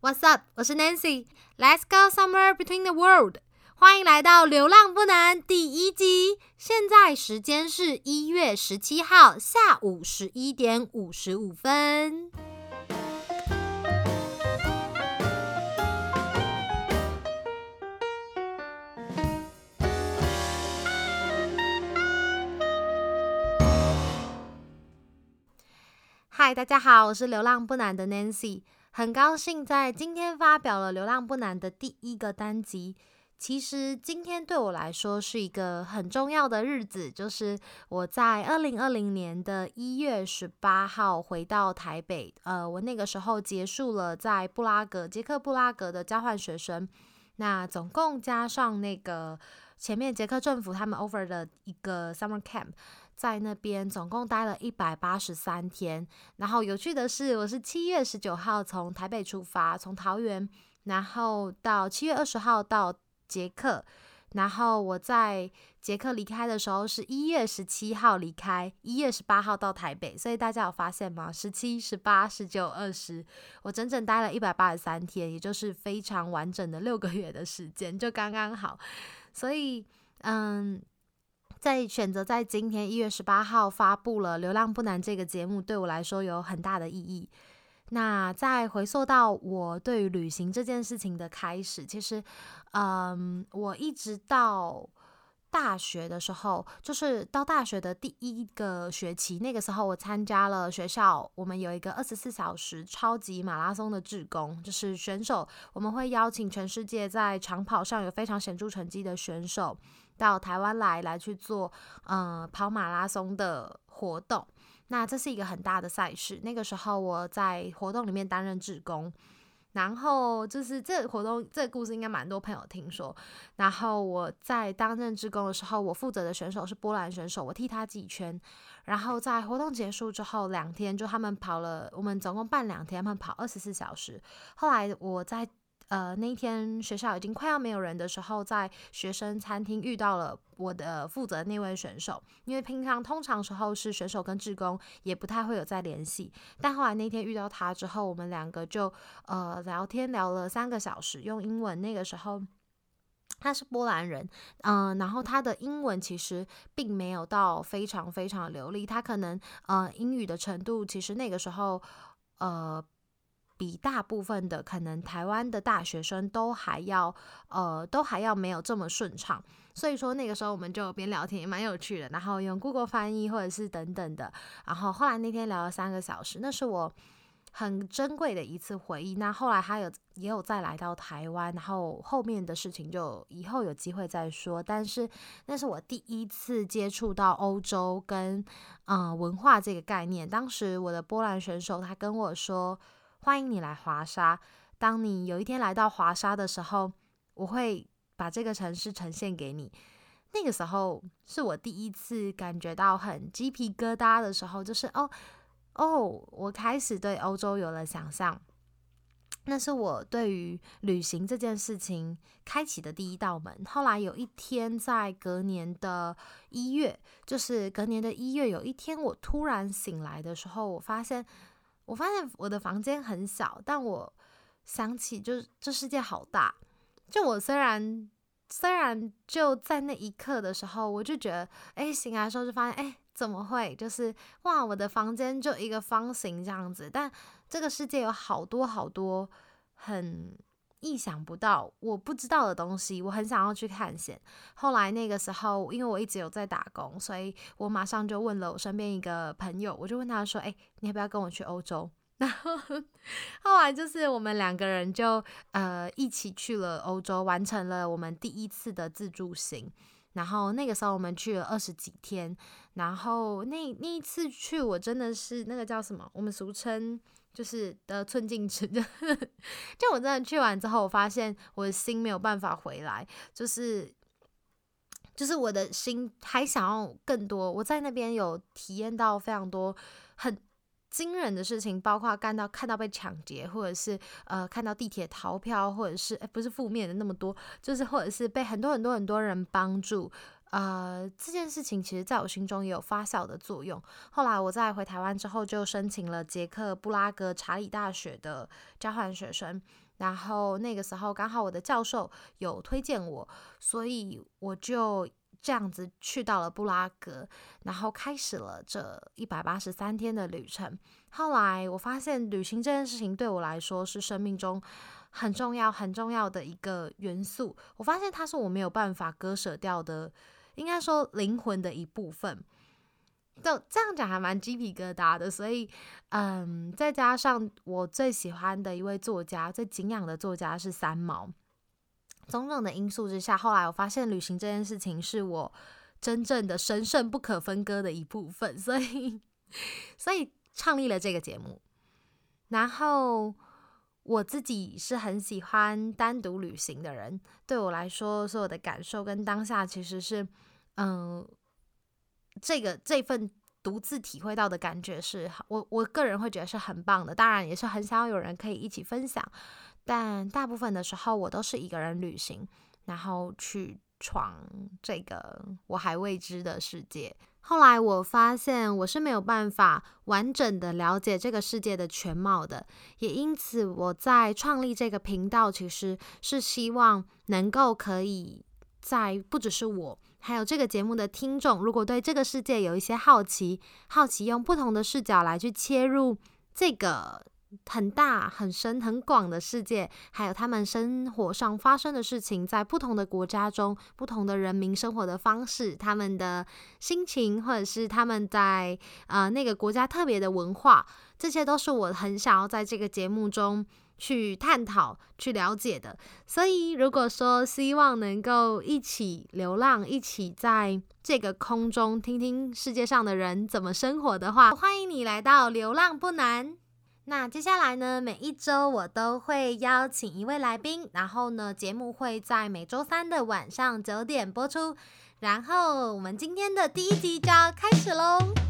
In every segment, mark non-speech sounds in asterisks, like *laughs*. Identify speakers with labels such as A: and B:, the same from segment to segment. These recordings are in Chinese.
A: What's up？我是 Nancy。Let's go somewhere between the world。欢迎来到《流浪不难》第一集。现在时间是一月十七号下午十一点五十五分。嗨，大家好，我是流浪不难的 Nancy，很高兴在今天发表了《流浪不难》的第一个单集。其实今天对我来说是一个很重要的日子，就是我在二零二零年的一月十八号回到台北。呃，我那个时候结束了在布拉格，捷克布拉格的交换学生。那总共加上那个前面捷克政府他们 offer 的一个 summer camp。在那边总共待了一百八十三天，然后有趣的是，我是七月十九号从台北出发，从桃园，然后到七月二十号到捷克，然后我在捷克离开的时候是一月十七号离开，一月十八号到台北，所以大家有发现吗？十七、十八、十九、二十，我整整待了一百八十三天，也就是非常完整的六个月的时间，就刚刚好，所以嗯。在选择在今天一月十八号发布了《流浪不难》这个节目，对我来说有很大的意义。那再回溯到我对于旅行这件事情的开始，其实，嗯，我一直到大学的时候，就是到大学的第一个学期，那个时候我参加了学校，我们有一个二十四小时超级马拉松的志工，就是选手，我们会邀请全世界在长跑上有非常显著成绩的选手。到台湾来来去做，呃，跑马拉松的活动。那这是一个很大的赛事。那个时候我在活动里面担任志工，然后就是这活动这个故事应该蛮多朋友听说。然后我在担任志工的时候，我负责的选手是波兰选手，我替他记圈。然后在活动结束之后两天，就他们跑了，我们总共办两天，他们跑二十四小时。后来我在。呃，那一天学校已经快要没有人的时候，在学生餐厅遇到了我的负责那位选手。因为平常通常时候是选手跟志工也不太会有再联系，但后来那天遇到他之后，我们两个就呃聊天聊了三个小时，用英文。那个时候他是波兰人，嗯，然后他的英文其实并没有到非常非常流利，他可能呃英语的程度其实那个时候呃。比大部分的可能台湾的大学生都还要，呃，都还要没有这么顺畅。所以说那个时候我们就边聊天也蛮有趣的，然后用 Google 翻译或者是等等的。然后后来那天聊了三个小时，那是我很珍贵的一次回忆。那后来他有也有再来到台湾，然后后面的事情就以后有机会再说。但是那是我第一次接触到欧洲跟嗯文化这个概念。当时我的波兰选手他跟我说。欢迎你来华沙。当你有一天来到华沙的时候，我会把这个城市呈现给你。那个时候是我第一次感觉到很鸡皮疙瘩的时候，就是哦哦，我开始对欧洲有了想象。那是我对于旅行这件事情开启的第一道门。后来有一天，在隔年的一月，就是隔年的一月，有一天我突然醒来的时候，我发现。我发现我的房间很小，但我想起，就是这世界好大。就我虽然虽然就在那一刻的时候，我就觉得，哎，醒来的时候就发现，哎，怎么会？就是哇，我的房间就一个方形这样子，但这个世界有好多好多很。意想不到，我不知道的东西，我很想要去探险。后来那个时候，因为我一直有在打工，所以我马上就问了我身边一个朋友，我就问他说：“哎，你要不要跟我去欧洲？” *laughs* 然后后来就是我们两个人就呃一起去了欧洲，完成了我们第一次的自助行。然后那个时候我们去了二十几天，然后那那一次去，我真的是那个叫什么？我们俗称。就是得寸进尺，*laughs* 就我真的去完之后，我发现我的心没有办法回来，就是就是我的心还想要更多。我在那边有体验到非常多很惊人的事情，包括看到看到被抢劫，或者是呃看到地铁逃票，或者是不是负面的那么多，就是或者是被很多很多很多人帮助。呃，这件事情其实在我心中也有发酵的作用。后来我在回台湾之后，就申请了捷克布拉格查理大学的交换学生。然后那个时候刚好我的教授有推荐我，所以我就这样子去到了布拉格，然后开始了这一百八十三天的旅程。后来我发现旅行这件事情对我来说是生命中。很重要、很重要的一个元素，我发现它是我没有办法割舍掉的，应该说灵魂的一部分。就这样讲还蛮鸡皮疙瘩的，所以，嗯，再加上我最喜欢的一位作家、最敬仰的作家是三毛，种种的因素之下，后来我发现旅行这件事情是我真正的神圣不可分割的一部分，所以，所以创立了这个节目，然后。我自己是很喜欢单独旅行的人，对我来说，所有的感受跟当下其实是，嗯，这个这份独自体会到的感觉是，我我个人会觉得是很棒的。当然，也是很想要有人可以一起分享，但大部分的时候，我都是一个人旅行，然后去闯这个我还未知的世界。后来我发现我是没有办法完整的了解这个世界的全貌的，也因此我在创立这个频道，其实是希望能够可以在不只是我，还有这个节目的听众，如果对这个世界有一些好奇，好奇用不同的视角来去切入这个。很大、很深、很广的世界，还有他们生活上发生的事情，在不同的国家中，不同的人民生活的方式，他们的心情，或者是他们在呃那个国家特别的文化，这些都是我很想要在这个节目中去探讨、去了解的。所以，如果说希望能够一起流浪，一起在这个空中听听世界上的人怎么生活的话，欢迎你来到流浪不难。那接下来呢？每一周我都会邀请一位来宾，然后呢，节目会在每周三的晚上九点播出。然后我们今天的第一集就要开始喽。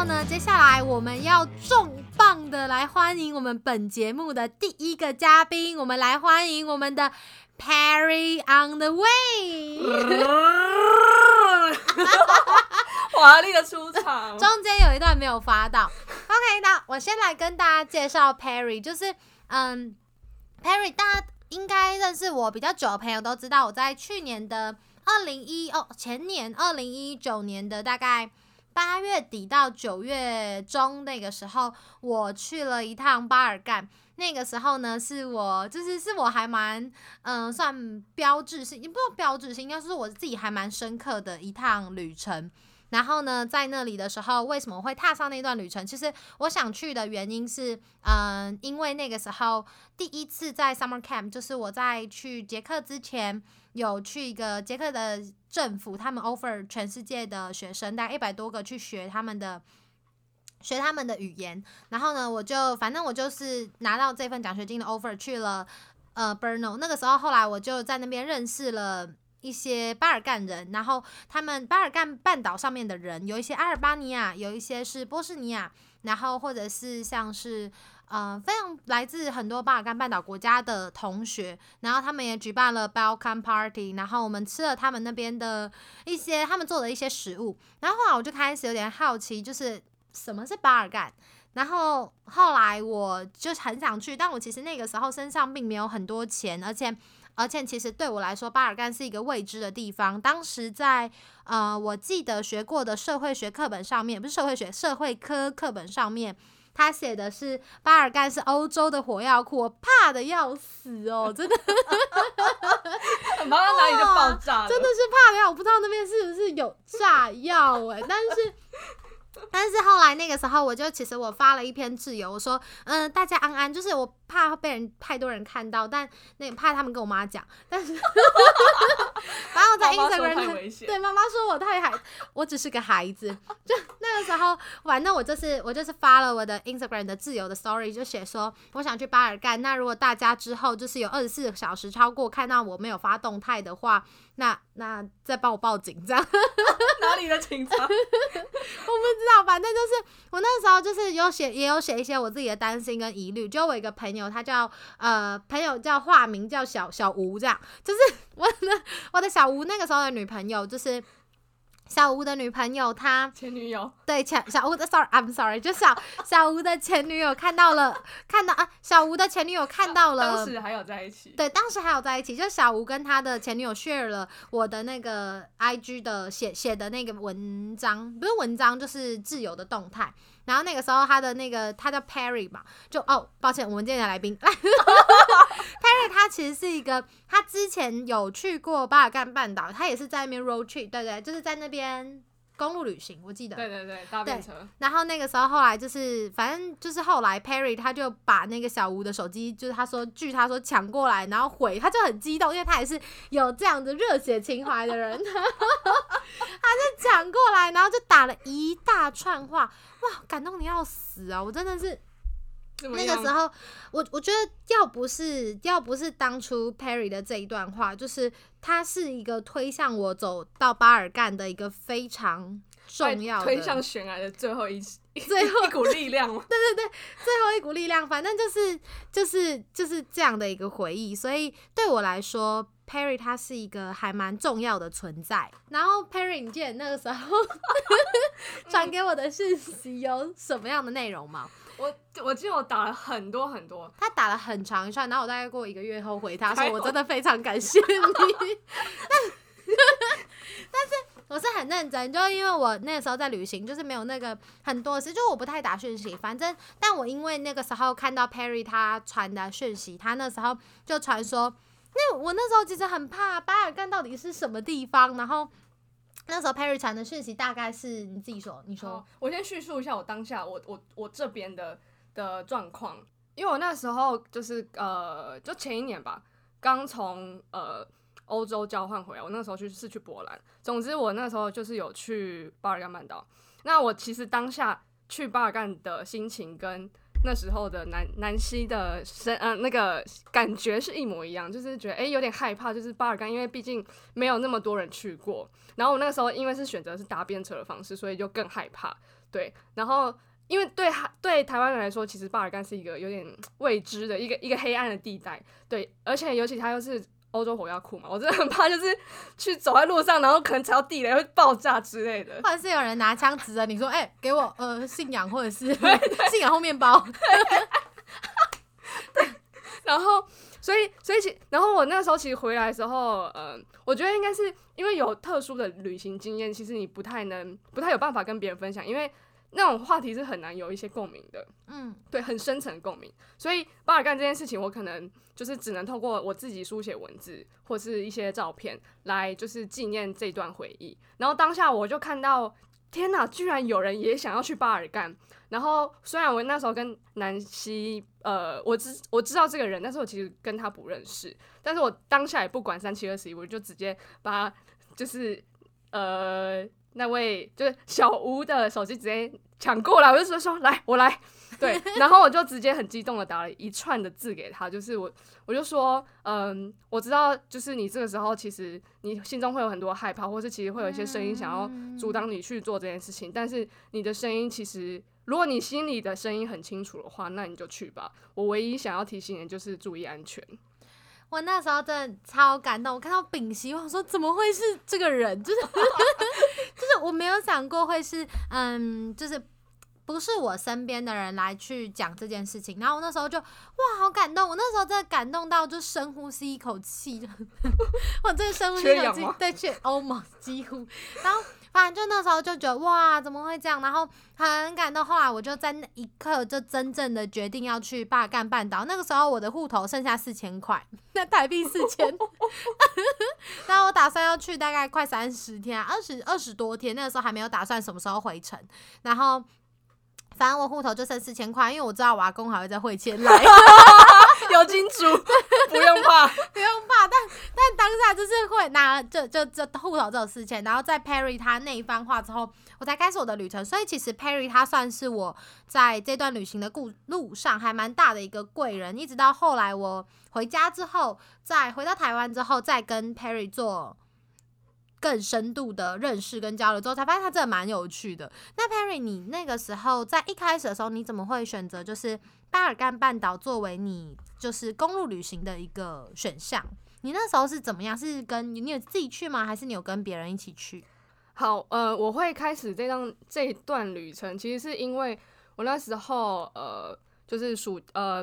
A: 后呢，接下来我们要重。磅的，来欢迎我们本节目的第一个嘉宾，我们来欢迎我们的 Perry on the way，
B: 华丽的出场，
A: 中间有一段没有发到。OK，那我先来跟大家介绍 Perry，就是嗯，Perry，大家应该认识我比较久的朋友都知道，我在去年的二零一哦前年二零一九年的大概。八月底到九月中那个时候，我去了一趟巴尔干。那个时候呢，是我就是是我还蛮嗯算标志性，也不说标志性，应该是我自己还蛮深刻的一趟旅程。然后呢，在那里的时候，为什么会踏上那段旅程？其实我想去的原因是，嗯，因为那个时候第一次在 summer camp，就是我在去捷克之前。有去一个捷克的政府，他们 offer 全世界的学生，大概一百多个去学他们的学他们的语言。然后呢，我就反正我就是拿到这份奖学金的 offer 去了呃 Brno。那个时候后来我就在那边认识了一些巴尔干人，然后他们巴尔干半岛上面的人有一些阿尔巴尼亚，有一些是波斯尼亚，然后或者是像是。嗯，非常来自很多巴尔干半岛国家的同学，然后他们也举办了 Balkan Party，然后我们吃了他们那边的一些他们做的一些食物，然后后来我就开始有点好奇，就是什么是巴尔干，然后后来我就很想去，但我其实那个时候身上并没有很多钱，而且而且其实对我来说，巴尔干是一个未知的地方。当时在呃，我记得学过的社会学课本上面，不是社会学，社会科课本上面。他写的是巴尔干是欧洲的火药库，我怕的要死哦，真的，
B: 马上哪里就爆炸
A: 真的是怕的要，我不知道那边是不是有炸药哎，但是 *laughs* 但是后来那个时候，我就其实我发了一篇自由，我说，嗯、大家安安，就是我怕被人太多人看到，但那怕他们跟我妈讲，但是，反正我在 Instagram 对，妈妈说我太孩，我只是个孩子。就那个时候，反正我就是我就是发了我的 Instagram 的自由的 story，就写说我想去巴尔干。那如果大家之后就是有二十四小时超过看到我没有发动态的话，那那再帮我报警这样。*laughs*
B: 哪里的警察？*laughs*
A: 我不知道，反正就是我那时候就是有写，也有写一些我自己的担心跟疑虑。就我一个朋友，他叫呃朋友叫化名叫小小吴，这样就是我的我的小吴那个时候的女朋友，就是小吴的女朋友，她
B: 前女友，
A: 对前小吴的 sorry，I'm sorry，就小 *laughs* 小吴的前女友看到了，看到啊，小吴的前女友看到了
B: 当时还有在一起。
A: 对，当时还有在一起，就小吴跟他的前女友 share 了我的那个 IG 的写写的那个文章，不是文章，就是自由的动态。然后那个时候他的那个他叫 Perry 嘛，就哦，抱歉，我们今天的来宾。*laughs* Perry 他其实是一个，他之前有去过巴尔干半岛，他也是在那边 road trip，对对，就是在那边公路旅行，我记得。
B: 对对对，搭便车。
A: 然后那个时候后来就是，反正就是后来 Perry 他就把那个小吴的手机，就是他说据他说抢过来，然后回，他就很激动，因为他也是有这样的热血情怀的人，*laughs* 他就抢过来，然后就打了一大串话，哇，感动的要死啊！我真的是那个时候，我我觉得要不是要不是当初 Perry 的这一段话，就是他是一个推向我走到巴尔干的一个非常重要的
B: 推向悬崖的最后一
A: 最后
B: 一股力量 *laughs* 对对对？
A: 最后一股力量，反正就是就是就是这样的一个回忆，所以对我来说，Perry 他是一个还蛮重要的存在。然后 Perry，你记得那个时候 *laughs* 传给我的讯息有什么样的内容吗？
B: 我我记得我打了很多很多，
A: 他打了很长一串，然后我大概过一个月后回他说，我真的非常感谢你。*laughs* 但是我是很认真，就因为我那个时候在旅行，就是没有那个很多事，就我不太打讯息。反正，但我因为那个时候看到 Perry 他传的讯息，他那时候就传说，那我那时候其实很怕巴尔干到底是什么地方，然后那时候 Perry 传的讯息大概是你自己说，你说，
B: 我先叙述一下我当下我我我这边的的状况，因为我那时候就是呃，就前一年吧，刚从呃欧洲交换回来，我那时候去是去波兰。总之，我那时候就是有去巴尔干半岛。那我其实当下去巴尔干的心情跟那时候的南南希的身呃那个感觉是一模一样，就是觉得诶有点害怕，就是巴尔干，因为毕竟没有那么多人去过。然后我那个时候因为是选择是搭便车的方式，所以就更害怕。对，然后因为对对台湾人来说，其实巴尔干是一个有点未知的一个一个黑暗的地带。对，而且尤其它又是欧洲火药库嘛，我真的很怕，就是去走在路上，然后可能踩到地雷会爆炸之类的。
A: 或者是有人拿枪指着你说：“哎、给我呃信仰或者是 *laughs* 信仰后面包。*laughs*
B: 然后，所以，所以其，然后我那时候其实回来的时候，嗯、我觉得应该是因为有特殊的旅行经验，其实你不太能，不太有办法跟别人分享，因为那种话题是很难有一些共鸣的。”
A: 嗯，
B: 对，很深层的共鸣。所以巴尔干这件事情，我可能就是只能透过我自己书写文字或是一些照片来，就是纪念这段回忆。然后当下我就看到，天哪，居然有人也想要去巴尔干。然后虽然我那时候跟南希，呃，我知我知道这个人，但是我其实跟他不认识。但是我当下也不管三七二十一，我就直接把就是呃那位就是小吴的手机直接抢过来，我就说说来我来，*laughs* 对，然后我就直接很激动的打了一串的字给他，就是我我就说，嗯，我知道，就是你这个时候其实你心中会有很多害怕，或是其实会有一些声音想要阻挡你去做这件事情，但是你的声音其实。如果你心里的声音很清楚的话，那你就去吧。我唯一想要提醒你的就是注意安全。
A: 我那时候真的超感动，我看到丙烯，我说怎么会是这个人？就是就是 *laughs* 我没有想过会是嗯，就是。不是我身边的人来去讲这件事情，然后我那时候就哇，好感动！我那时候真的感动到就深呼吸一口气，*laughs* 我真的深呼吸一口气，对，去 almost 几乎，然后。反正就那时候就觉得哇，怎么会这样？然后很感动。后来我就在那一刻就真正的决定要去巴干半岛。那个时候我的户头剩下四千块，*laughs* 那台币四千。*laughs* 然后我打算要去大概快三十天，二十二十多天。那个时候还没有打算什么时候回程。然后反正我户头就剩四千块，因为我知道我阿公还会再汇钱来。*laughs*
B: 有金主，*laughs* 不用怕，
A: 不用怕。但但当下就是会拿，就就就户头只有四千，然后在 Perry 他那一番话之后，我才开始我的旅程。所以其实 Perry 他算是我在这段旅行的故路上还蛮大的一个贵人。一直到后来我回家之后，再回到台湾之后，再跟 Perry 做更深度的认识跟交流之后，才发现他真的蛮有趣的。那 Perry，你那个时候在一开始的时候，你怎么会选择就是巴尔干半岛作为你？就是公路旅行的一个选项。你那时候是怎么样？是跟你有自己去吗？还是你有跟别人一起去？
B: 好，呃，我会开始这段这一段旅程，其实是因为我那时候呃，就是暑呃，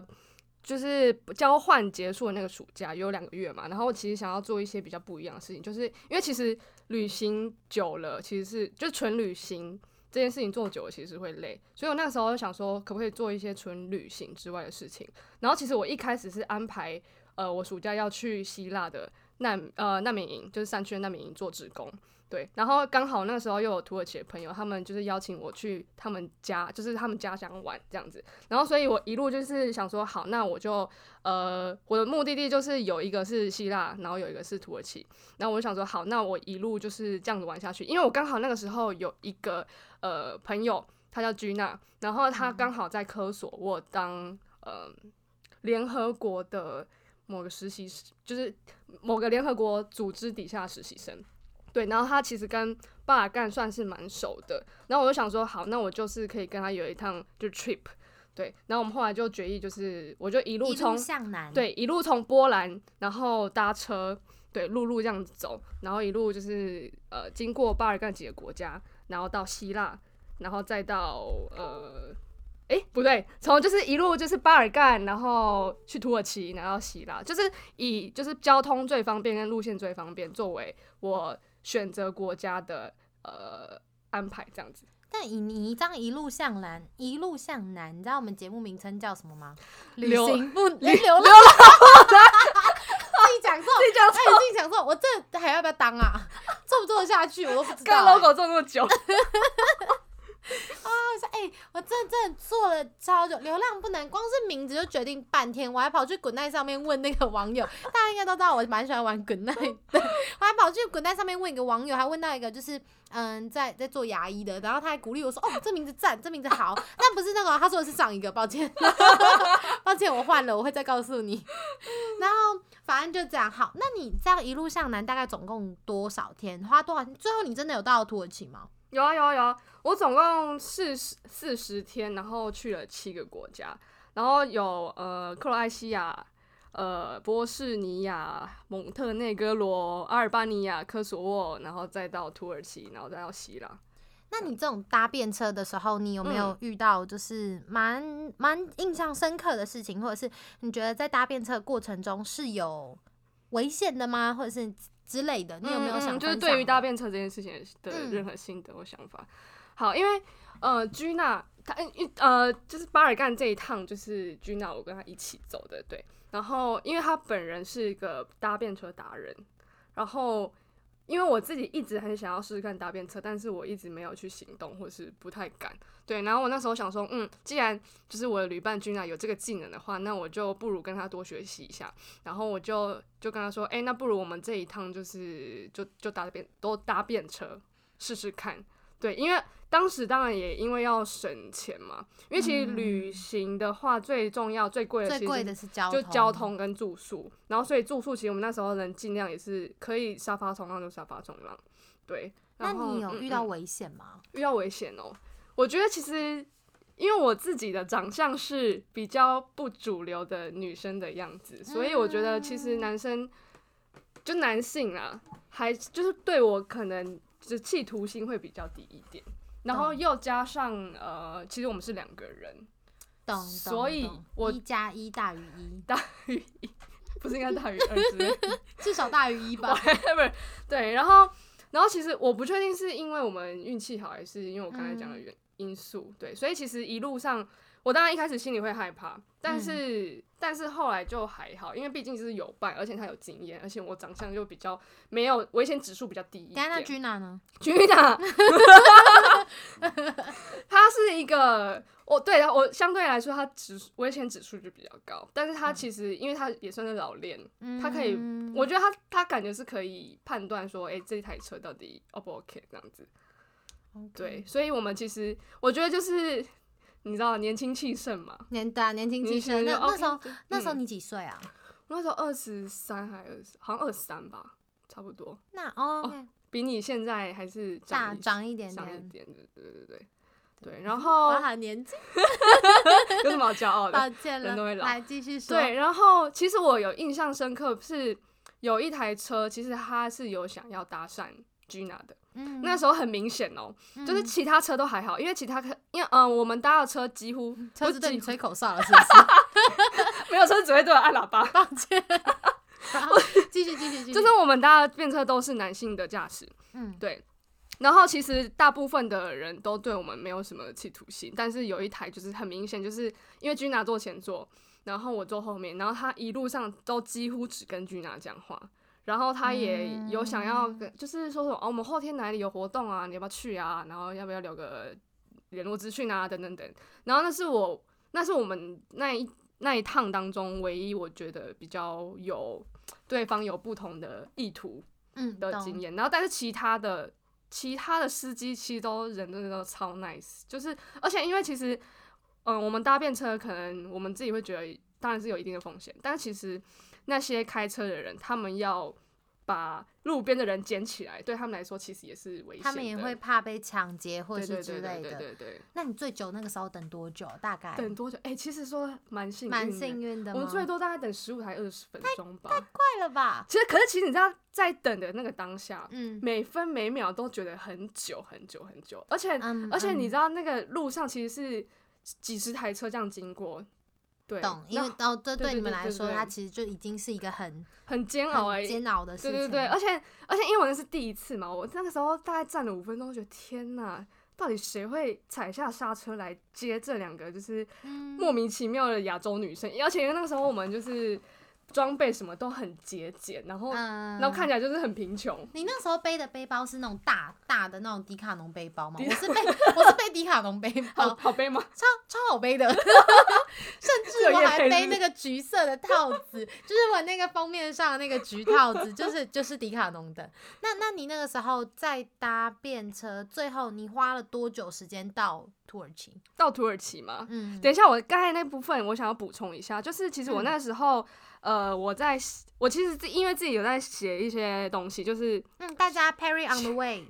B: 就是交换结束的那个暑假有两个月嘛，然后其实想要做一些比较不一样的事情，就是因为其实旅行久了，其实是就纯旅行。这件事情做久了其实会累，所以我那个时候就想说，可不可以做一些纯旅行之外的事情。然后其实我一开始是安排，呃，我暑假要去希腊的难呃难民营，就是山区的难民营做职工。对，然后刚好那个时候又有土耳其的朋友，他们就是邀请我去他们家，就是他们家乡玩这样子。然后，所以我一路就是想说，好，那我就呃，我的目的地就是有一个是希腊，然后有一个是土耳其。然后我就想说，好，那我一路就是这样子玩下去，因为我刚好那个时候有一个呃朋友，他叫居娜，然后他刚好在科索沃当呃联合国的某个实习，就是某个联合国组织底下实习生。对，然后他其实跟巴尔干算是蛮熟的，然后我就想说，好，那我就是可以跟他有一趟就 trip，对，然后我们后来就决议，就是我就一路从
A: 向南，
B: 对，一路从波兰，然后搭车，对，陆路这样子走，然后一路就是呃经过巴尔干几个国家，然后到希腊，然后再到呃。哎，不对，从就是一路就是巴尔干，然后去土耳其，然后希腊，就是以就是交通最方便跟路线最方便作为我选择国家的呃安排这样子。
A: 但以你这样一路向南，一路向南，你知道我们节目名称叫什么吗？旅行不流浪。*laughs* 自己讲错，
B: 自己讲错，
A: 自己讲错，我这还要不要当啊？*laughs* 做不做得下去，我都不知道。
B: 干 logo 做那么久。
A: 啊，哎，我真真的做超久，流量不难，光是名字就决定半天，我还跑去滚蛋上面问那个网友，大家应该都知道我蛮喜欢玩滚蛋的，我还跑去滚蛋上面问一个网友，还问到一个就是嗯在在做牙医的，然后他还鼓励我说，哦，这名字赞，这名字好，但不是那个，他说的是上一个，抱歉，*laughs* 抱歉，我换了，我会再告诉你。然后反正就这样，好，那你这样一路向南，大概总共多少天，花多少？最后你真的有到土耳其吗？
B: 有啊有啊有啊，我总共四十四十天，然后去了七个国家，然后有呃克罗埃西亚、呃波士尼亚、蒙特内哥罗、阿尔巴尼亚、科索沃，然后再到土耳其，然后再到希腊。
A: 那你这种搭便车的时候，你有没有遇到就是蛮蛮印象深刻的事情，或者是你觉得在搭便车过程中是有危险的吗？或者是？之类的，你有没有想
B: 就是对于搭便车这件事情的任何心得或想法？好，因为呃，居娜他呃，就是巴尔干这一趟就是居娜我跟他一起走的，对。然后因为他本人是一个搭便车达人，然后。因为我自己一直很想要试试看搭便车，但是我一直没有去行动，或是不太敢。对，然后我那时候想说，嗯，既然就是我的旅伴君啊有这个技能的话，那我就不如跟他多学习一下。然后我就就跟他说，哎，那不如我们这一趟就是就就搭便都搭便车试试看。对，因为。当时当然也因为要省钱嘛，因为其实旅行的话最重要最贵的
A: 最贵的是交
B: 就交通跟住宿，然后所以住宿其实我们那时候能尽量也是可以沙发冲浪就沙发冲浪，对。
A: 那你有遇到危险吗？
B: 遇到危险哦，我觉得其实因为我自己的长相是比较不主流的女生的样子，所以我觉得其实男生就男性啊，还就是对我可能就企图心会比较低一点。然后又加上呃，其实我们是两个人，
A: 懂，
B: 所以我
A: 一加一大于一，
B: 大于一，*laughs* 不是应该大于二之类 *laughs*
A: 至少大于一吧
B: ？whatever，对，然后然后其实我不确定是因为我们运气好，还是因为我刚才讲的原因素，对，所以其实一路上我当然一开始心里会害怕，但是、但是后来就还好，因为毕竟是有伴，而且他有经验，而且我长相又比较没有危险指数比较低一点。居娜，*laughs* *laughs* 他是一个，我对啊我相对来说他指危险指数就比较高，但是他其实因为他也算是老练，他可以
A: 嗯
B: 我觉得他他感觉是可以判断说，哎、这台车到底 O 不 OK 这样子。对，所以我们其实我觉得就是你知道年轻气盛嘛，
A: 年对啊，年轻气盛。那那时候
B: 就
A: 那时候
B: 嗯
A: 你几岁啊？
B: 我那时候二十三还二十，好像二十三吧，差不多，
A: 那哦
B: 比你现在还是
A: 大
B: 一
A: 长一点
B: 长一
A: 点。
B: 点，对对对对对。*laughs* 然后
A: 我喊年轻，*laughs*
B: 有什么好骄傲的？
A: 抱歉了
B: 人都会，老
A: 来继续说。
B: 对，然后其实我有印象深刻是有一台车，其实他是有想要搭讪 Gina 的，
A: 嗯，
B: 那时候很明显哦、就是
A: 嗯
B: 其他车都还好，因为其他车，因为嗯、呃我们搭的车几乎
A: 车子对你吹口哨了，是不是？*laughs*
B: 没有车只会对我按喇叭，
A: 抱歉。*laughs* 继续继续继续，
B: 就是我们搭的便车都是男性的驾驶，
A: 嗯
B: 对。然后其实大部分的人都对我们没有什么企图心，但是有一台就是很明显，就是因为君娜坐前座，然后我坐后面，然后他一路上都几乎只跟君娜讲话，然后他也有想要跟，就是说什么哦，我们后天哪里有活动啊，你要不要去啊？然后要不要留个联络资讯啊，等等等。然后那是我，那是我们那一那一趟当中唯一我觉得比较有对方有不同的意图
A: 嗯
B: 的经验，然后但是其他的其他的司机其实都人真的都超 nice，就是而且因为其实嗯我们搭便车可能我们自己会觉得当然是有一定的风险，但是其实那些开车的人他们要把路边的人捡起来，对他们来说其实也是危险，
A: 他们也会怕被抢劫或
B: 对对
A: 是之
B: 对对对
A: 类的。
B: 对对，
A: 那你最久那个时候等多久？大概
B: 等多久？哎、其实说蛮幸运的，
A: 蛮幸运的？
B: 我们最多大概等十五还二十分钟吧。
A: 太快了吧？
B: 其实，可是其实你知道，在等的那个当下，
A: 嗯
B: 每分每秒都觉得很久很久很久，而且、
A: 嗯，
B: 而且你
A: 嗯
B: 知道那个路上其实是几十台车这样经过，对，
A: 懂，因为
B: 那
A: 哦，这
B: 对
A: 你们来说，它其实就已经是一个很
B: 很煎熬
A: 煎熬的事情。
B: 对对对，而且而且因为我那是第一次嘛，我那个时候大概站了五分钟，觉得天呐，到底谁会踩下刹车来接这两个就是
A: 嗯
B: 莫名其妙的亚洲女生？而且因为那个时候我们就是装备什么都很节俭，然后、
A: 嗯，
B: 然后看起来就是很贫穷。
A: 你那时候背的背包是那种大大的那种迪卡侬背包吗？我是背我是背迪卡侬背包，
B: 好背吗？
A: 超超好背的，*laughs* 我还背那个橘色的套子，就是我那个封面上的那个橘套子，就是就是迪卡侬的。那那你那个时候在搭便车，最后你花了多久时间到土耳其？
B: 到土耳其吗？
A: 嗯，
B: 等一下，我刚才那部分我想要补充一下，就是其实我
A: 嗯
B: 那时候，呃，我在我其实自因为自己有在写一些东西，就是
A: 嗯，大家 Perry on the way，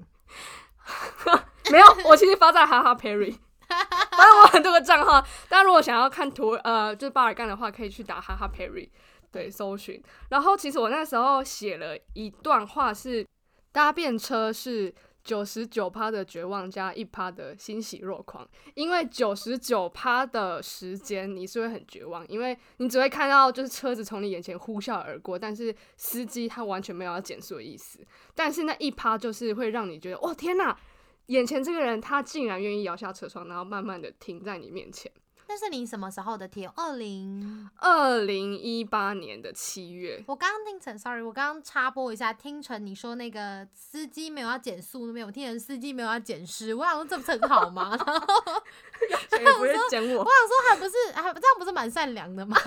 A: *laughs*
B: 没有，我其实发在哈哈 Perry，*laughs* 反正我很多个账号，大家如果想要看图，呃，就是巴尔干的话，可以去打哈哈 Perry，对，搜寻。然后其实我那时候写了一段话是，搭便车是九十九趴的绝望加一趴的欣喜若狂，因为九十九趴的时间你是会很绝望，因为你只会看到就是车子从你眼前呼啸而过，但是司机他完全没有要减速的意思，但是那一趴就是会让你觉得，哇天哪！眼前这个人，他竟然愿意摇下车窗，然后慢慢的停在你面前。
A: 那是你什么时候的贴？二零，
B: 二零一八年的七月，
A: 我刚刚听成，sorry，我刚刚插播一下，听成你说那个司机没有要减速，没有听成司机没有要减湿，我想说这不是很好吗？然后 *laughs*
B: 谁也不会减我
A: 我，想说还不是还这样不是蛮善良的吗？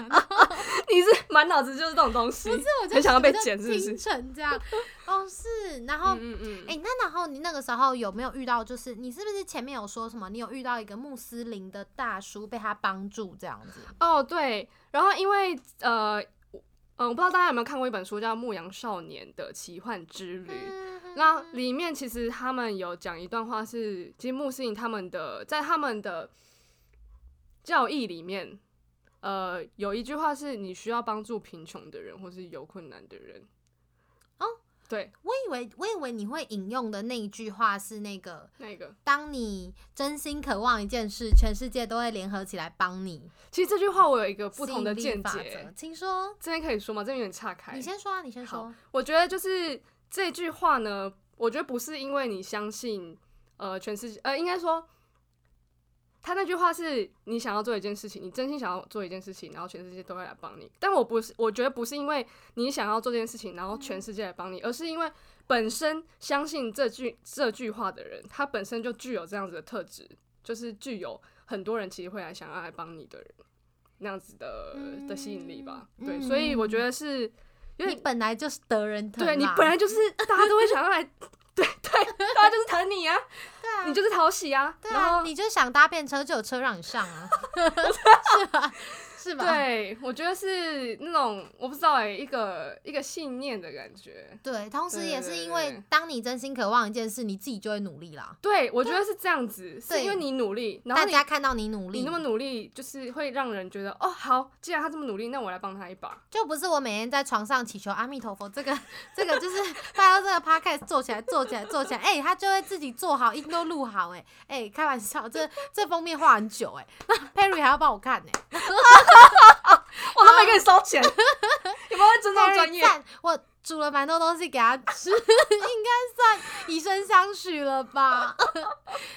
A: *laughs*
B: 你是满脑子就是这种东西。
A: 不是，我就
B: 很想要被
A: 我就
B: 剪是不是
A: 听成这样，哦是，然后。
B: 嗯嗯
A: 哎、那然后你那个时候有没有遇到？就是你是不是前面有说什么？你有遇到一个穆斯林的大叔被他帮助这样子？
B: 哦对，然后因为呃，嗯，我不知道大家有没有看过一本书叫《牧羊少年的奇幻之旅》。
A: 嗯
B: 那里面其实他们有讲一段话是，其实穆斯林他们的在他们的教义里面，呃，有一句话是你需要帮助贫穷的人或是有困难的人。对，
A: 我以为我以为你会引用的那一句话是那个，
B: 那个
A: 当你真心渴望一件事，全世界都会联合起来帮你。
B: 其实这句话我有一个不同的见解，
A: 请说，
B: 这边可以说吗？这边有点岔开。
A: 你先说啊，你先说。
B: 我觉得就是这句话呢，我觉得不是因为你相信，呃，全世界，呃，应该说，他那句话是你想要做一件事情，你真心想要做一件事情，然后全世界都会来帮你。但我不是，我觉得不是因为你想要做这件事情，然后全世界来帮你，而是因为本身相信这句这句话的人，他本身就具有这样子的特质，就是具有很多人其实会来想要来帮你的人那样子的的吸引力吧。
A: 嗯
B: 对，所以我觉得是因为
A: 你本来就是得人疼，
B: 对你本来就是大家都会想要来，对对，大家就是疼你啊，
A: 对啊，
B: 你就是讨喜啊，
A: 对啊，
B: 后
A: 你就想搭便车，就有车让你上啊 *laughs* *laughs* 是吧？是吧？
B: 对我觉得是那种我不知道哎、一个一个信念的感觉。
A: 对，同时也是因为当你真心渴望一件事，你自己就会努力啦。
B: 对，我觉得是这样子，是因为你努力，然后你
A: 大家看到你努力，
B: 你那么努力，就是会让人觉得哦，好，既然他这么努力，那我来帮他一把。
A: 就不是我每天在床上祈求阿弥陀佛，这个这个就是 *laughs* 拜托这个 podcast 做起来做起来做起来，哎、他就会自己做好，音都录好、哎哎，开玩笑，这这封面画很久、哎，那 Perry 还要帮我看呢、*laughs* *laughs*
B: 我都没给你收钱，*laughs* 有没有尊重
A: Perry
B: 专业？
A: 我煮了蛮多东西给他吃，*laughs* 应该算以身相许了吧。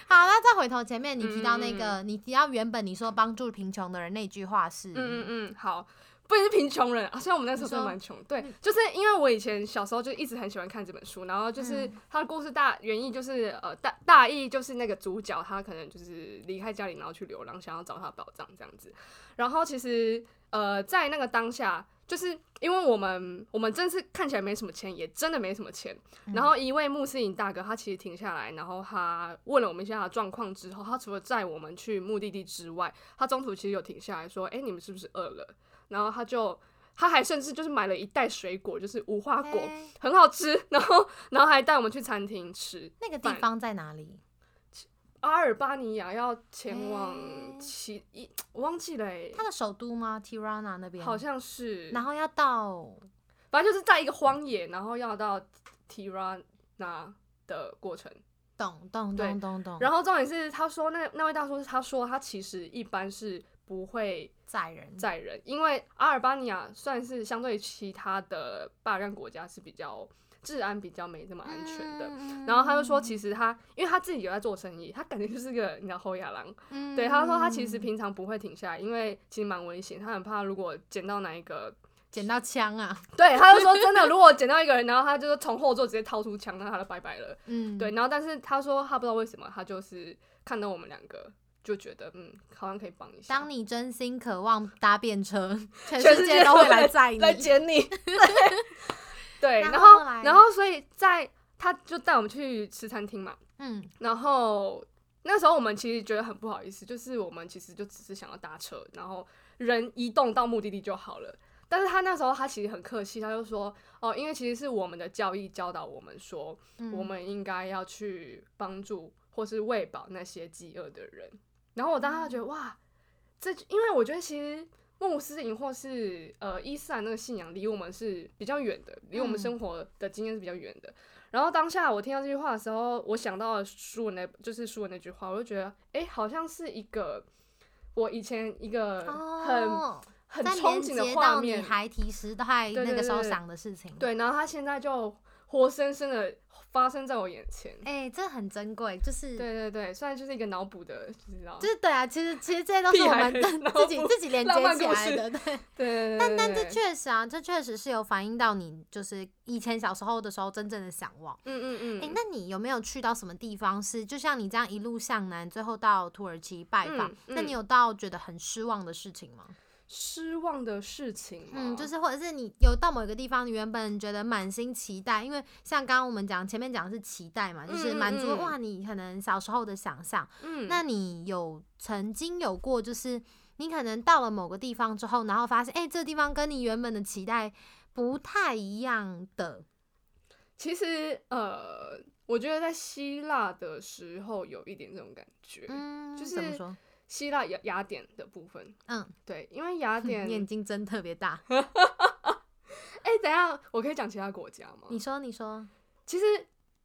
A: 好，那再回头前面你提到那个，你提到原本你说帮助贫穷的人那句话是，
B: 嗯嗯嗯，好，不仅是贫穷人啊，虽然我们那时候真的蛮穷，对，就是因为我以前小时候就一直很喜欢看这本书，然后就是
A: 嗯
B: 它的故事大原意就是呃大大意就是那个主角他可能就是离开家里，然后去流浪，想要找他的宝藏这样子，然后其实呃在那个当下。就是因为我们我们真是看起来没什么钱，也真的没什么钱。然后一位穆斯林大哥，他其实停下来，然后他问了我们一下他的状况之后，他除了载我们去目的地之外，他中途其实有停下来说：“哎、你们是不是饿了？”然后他就他还甚至就是买了一袋水果，就是无花果，
A: 哎
B: 很好吃。*laughs* 然后然后还带我们去餐厅吃。
A: 那个地方在哪里？
B: 阿尔巴尼亚要前
A: 哎
B: 往其一，我忘记了、欸，
A: 它的首都吗？Tirana 那边
B: 好像是，
A: 然后要到
B: 反正就是在一个荒野，然后要到 Tirana 的过程。
A: 懂懂
B: 对
A: 懂懂懂，
B: 然后重点是，他说那那位大叔他说他其实一般是不会
A: 载人
B: 载人，因为阿尔巴尼亚算是相对其他的巴尔干国家是比较治安比较没这么安全的。
A: 嗯
B: 然后他就说，其实他因为他自己有在做生意，他感觉就是个你知道后亚郎。
A: 嗯
B: 对，他说他其实平常不会停下来，因为其实蛮危险，他很怕如果捡到哪一个，
A: 捡到枪啊，
B: 对，他就说真的，如果捡到一个人，然后他就是从后座直接掏出枪，那他就拜拜了。
A: 嗯，
B: 对，然后但是他说他不知道为什么，他就是看到我们两个就觉得嗯，好像可以帮一下。
A: 当你真心渴望搭便车，*laughs* 全
B: 全世
A: 世界都会来载你。
B: 来捡你。*laughs* 对，*laughs* 对，
A: 然
B: 然后然后所以在他就带我们去吃餐厅嘛，
A: 嗯
B: 然后那时候我们其实觉得很不好意思，就是我们其实就只是想要搭车，然后人移动到目的地就好了。但是他那时候他其实很客气，他就说哦，因为其实是我们的教义教导我们说，
A: 嗯
B: 我们应该要去帮助或是喂饱那些饥饿的人。然后我当时觉得哇，这因为我觉得其实穆斯林或是呃伊斯兰那个信仰离我们是比较远的，离我们
A: 嗯
B: 生活的经验是比较远的。然后当下我听到这句话的时候，我想到了书文那，就是书文那句话，我就觉得，哎、好像是一个我以前一个很、
A: 哦，
B: 很憧憬的画面，
A: 孩提时代那个时候
B: 对
A: 想的事情。，
B: 对，然后他现在就活生生的发生在我眼前。
A: 哎，这很珍贵，就是
B: 对对对，虽然就是一个脑补的，你知道，
A: 就是对啊，其实其实这些都是我们
B: 的
A: 自己自己连接起来的，*laughs* 对。
B: 对对对
A: 但但这
B: 对
A: 确实啊，这确实是有反映到你就是以前小时候的时候真正的向往。
B: 嗯嗯嗯，
A: 诶，那你有没有去到什么地方是就像你这样一路向南，最后到土耳其拜访？
B: 嗯
A: 那你
B: 嗯
A: 有到觉得很失望的事情吗？
B: 失望的事情，
A: 嗯，就是或者是你有到某一个地方，你原本觉得满心期待，因为像刚刚我们讲前面讲的是期待嘛，就是满足哇你可能小时候的想象。
B: 嗯，
A: 那你有曾经有过就是你可能到了某个地方之后，然后发现哎、诶这个地方跟你原本的期待不太一样的，
B: 其实呃，我觉得在希腊的时候有一点这种感觉，
A: 嗯，
B: 就是
A: 怎么说？
B: 希腊雅雅典的部分，
A: 嗯，
B: 对，因为雅典 *laughs*
A: 眼睛真特别大。*laughs*
B: 哎、等一下，我可以讲其他国家吗？
A: 你说，你说，
B: 其实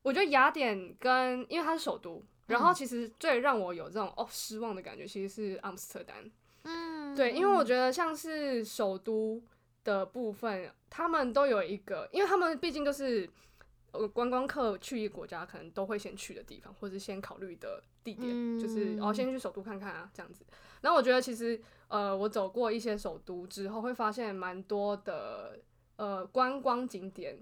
B: 我觉得雅典跟因为它是首都，然后
A: 嗯
B: 其实最让我有这种哦失望的感觉，其实是阿姆斯特丹。
A: 嗯，
B: 对，因为我
A: 嗯
B: 觉得像是首都的部分，他们都有一个，因为他们毕竟都是呃观光客去一个国家可能都会先去的地方，或者先考虑的地点，就是哦
A: 嗯
B: 先去首都看看啊这样子。然后我觉得其实呃我走过一些首都之后，会发现蛮多的呃观光景点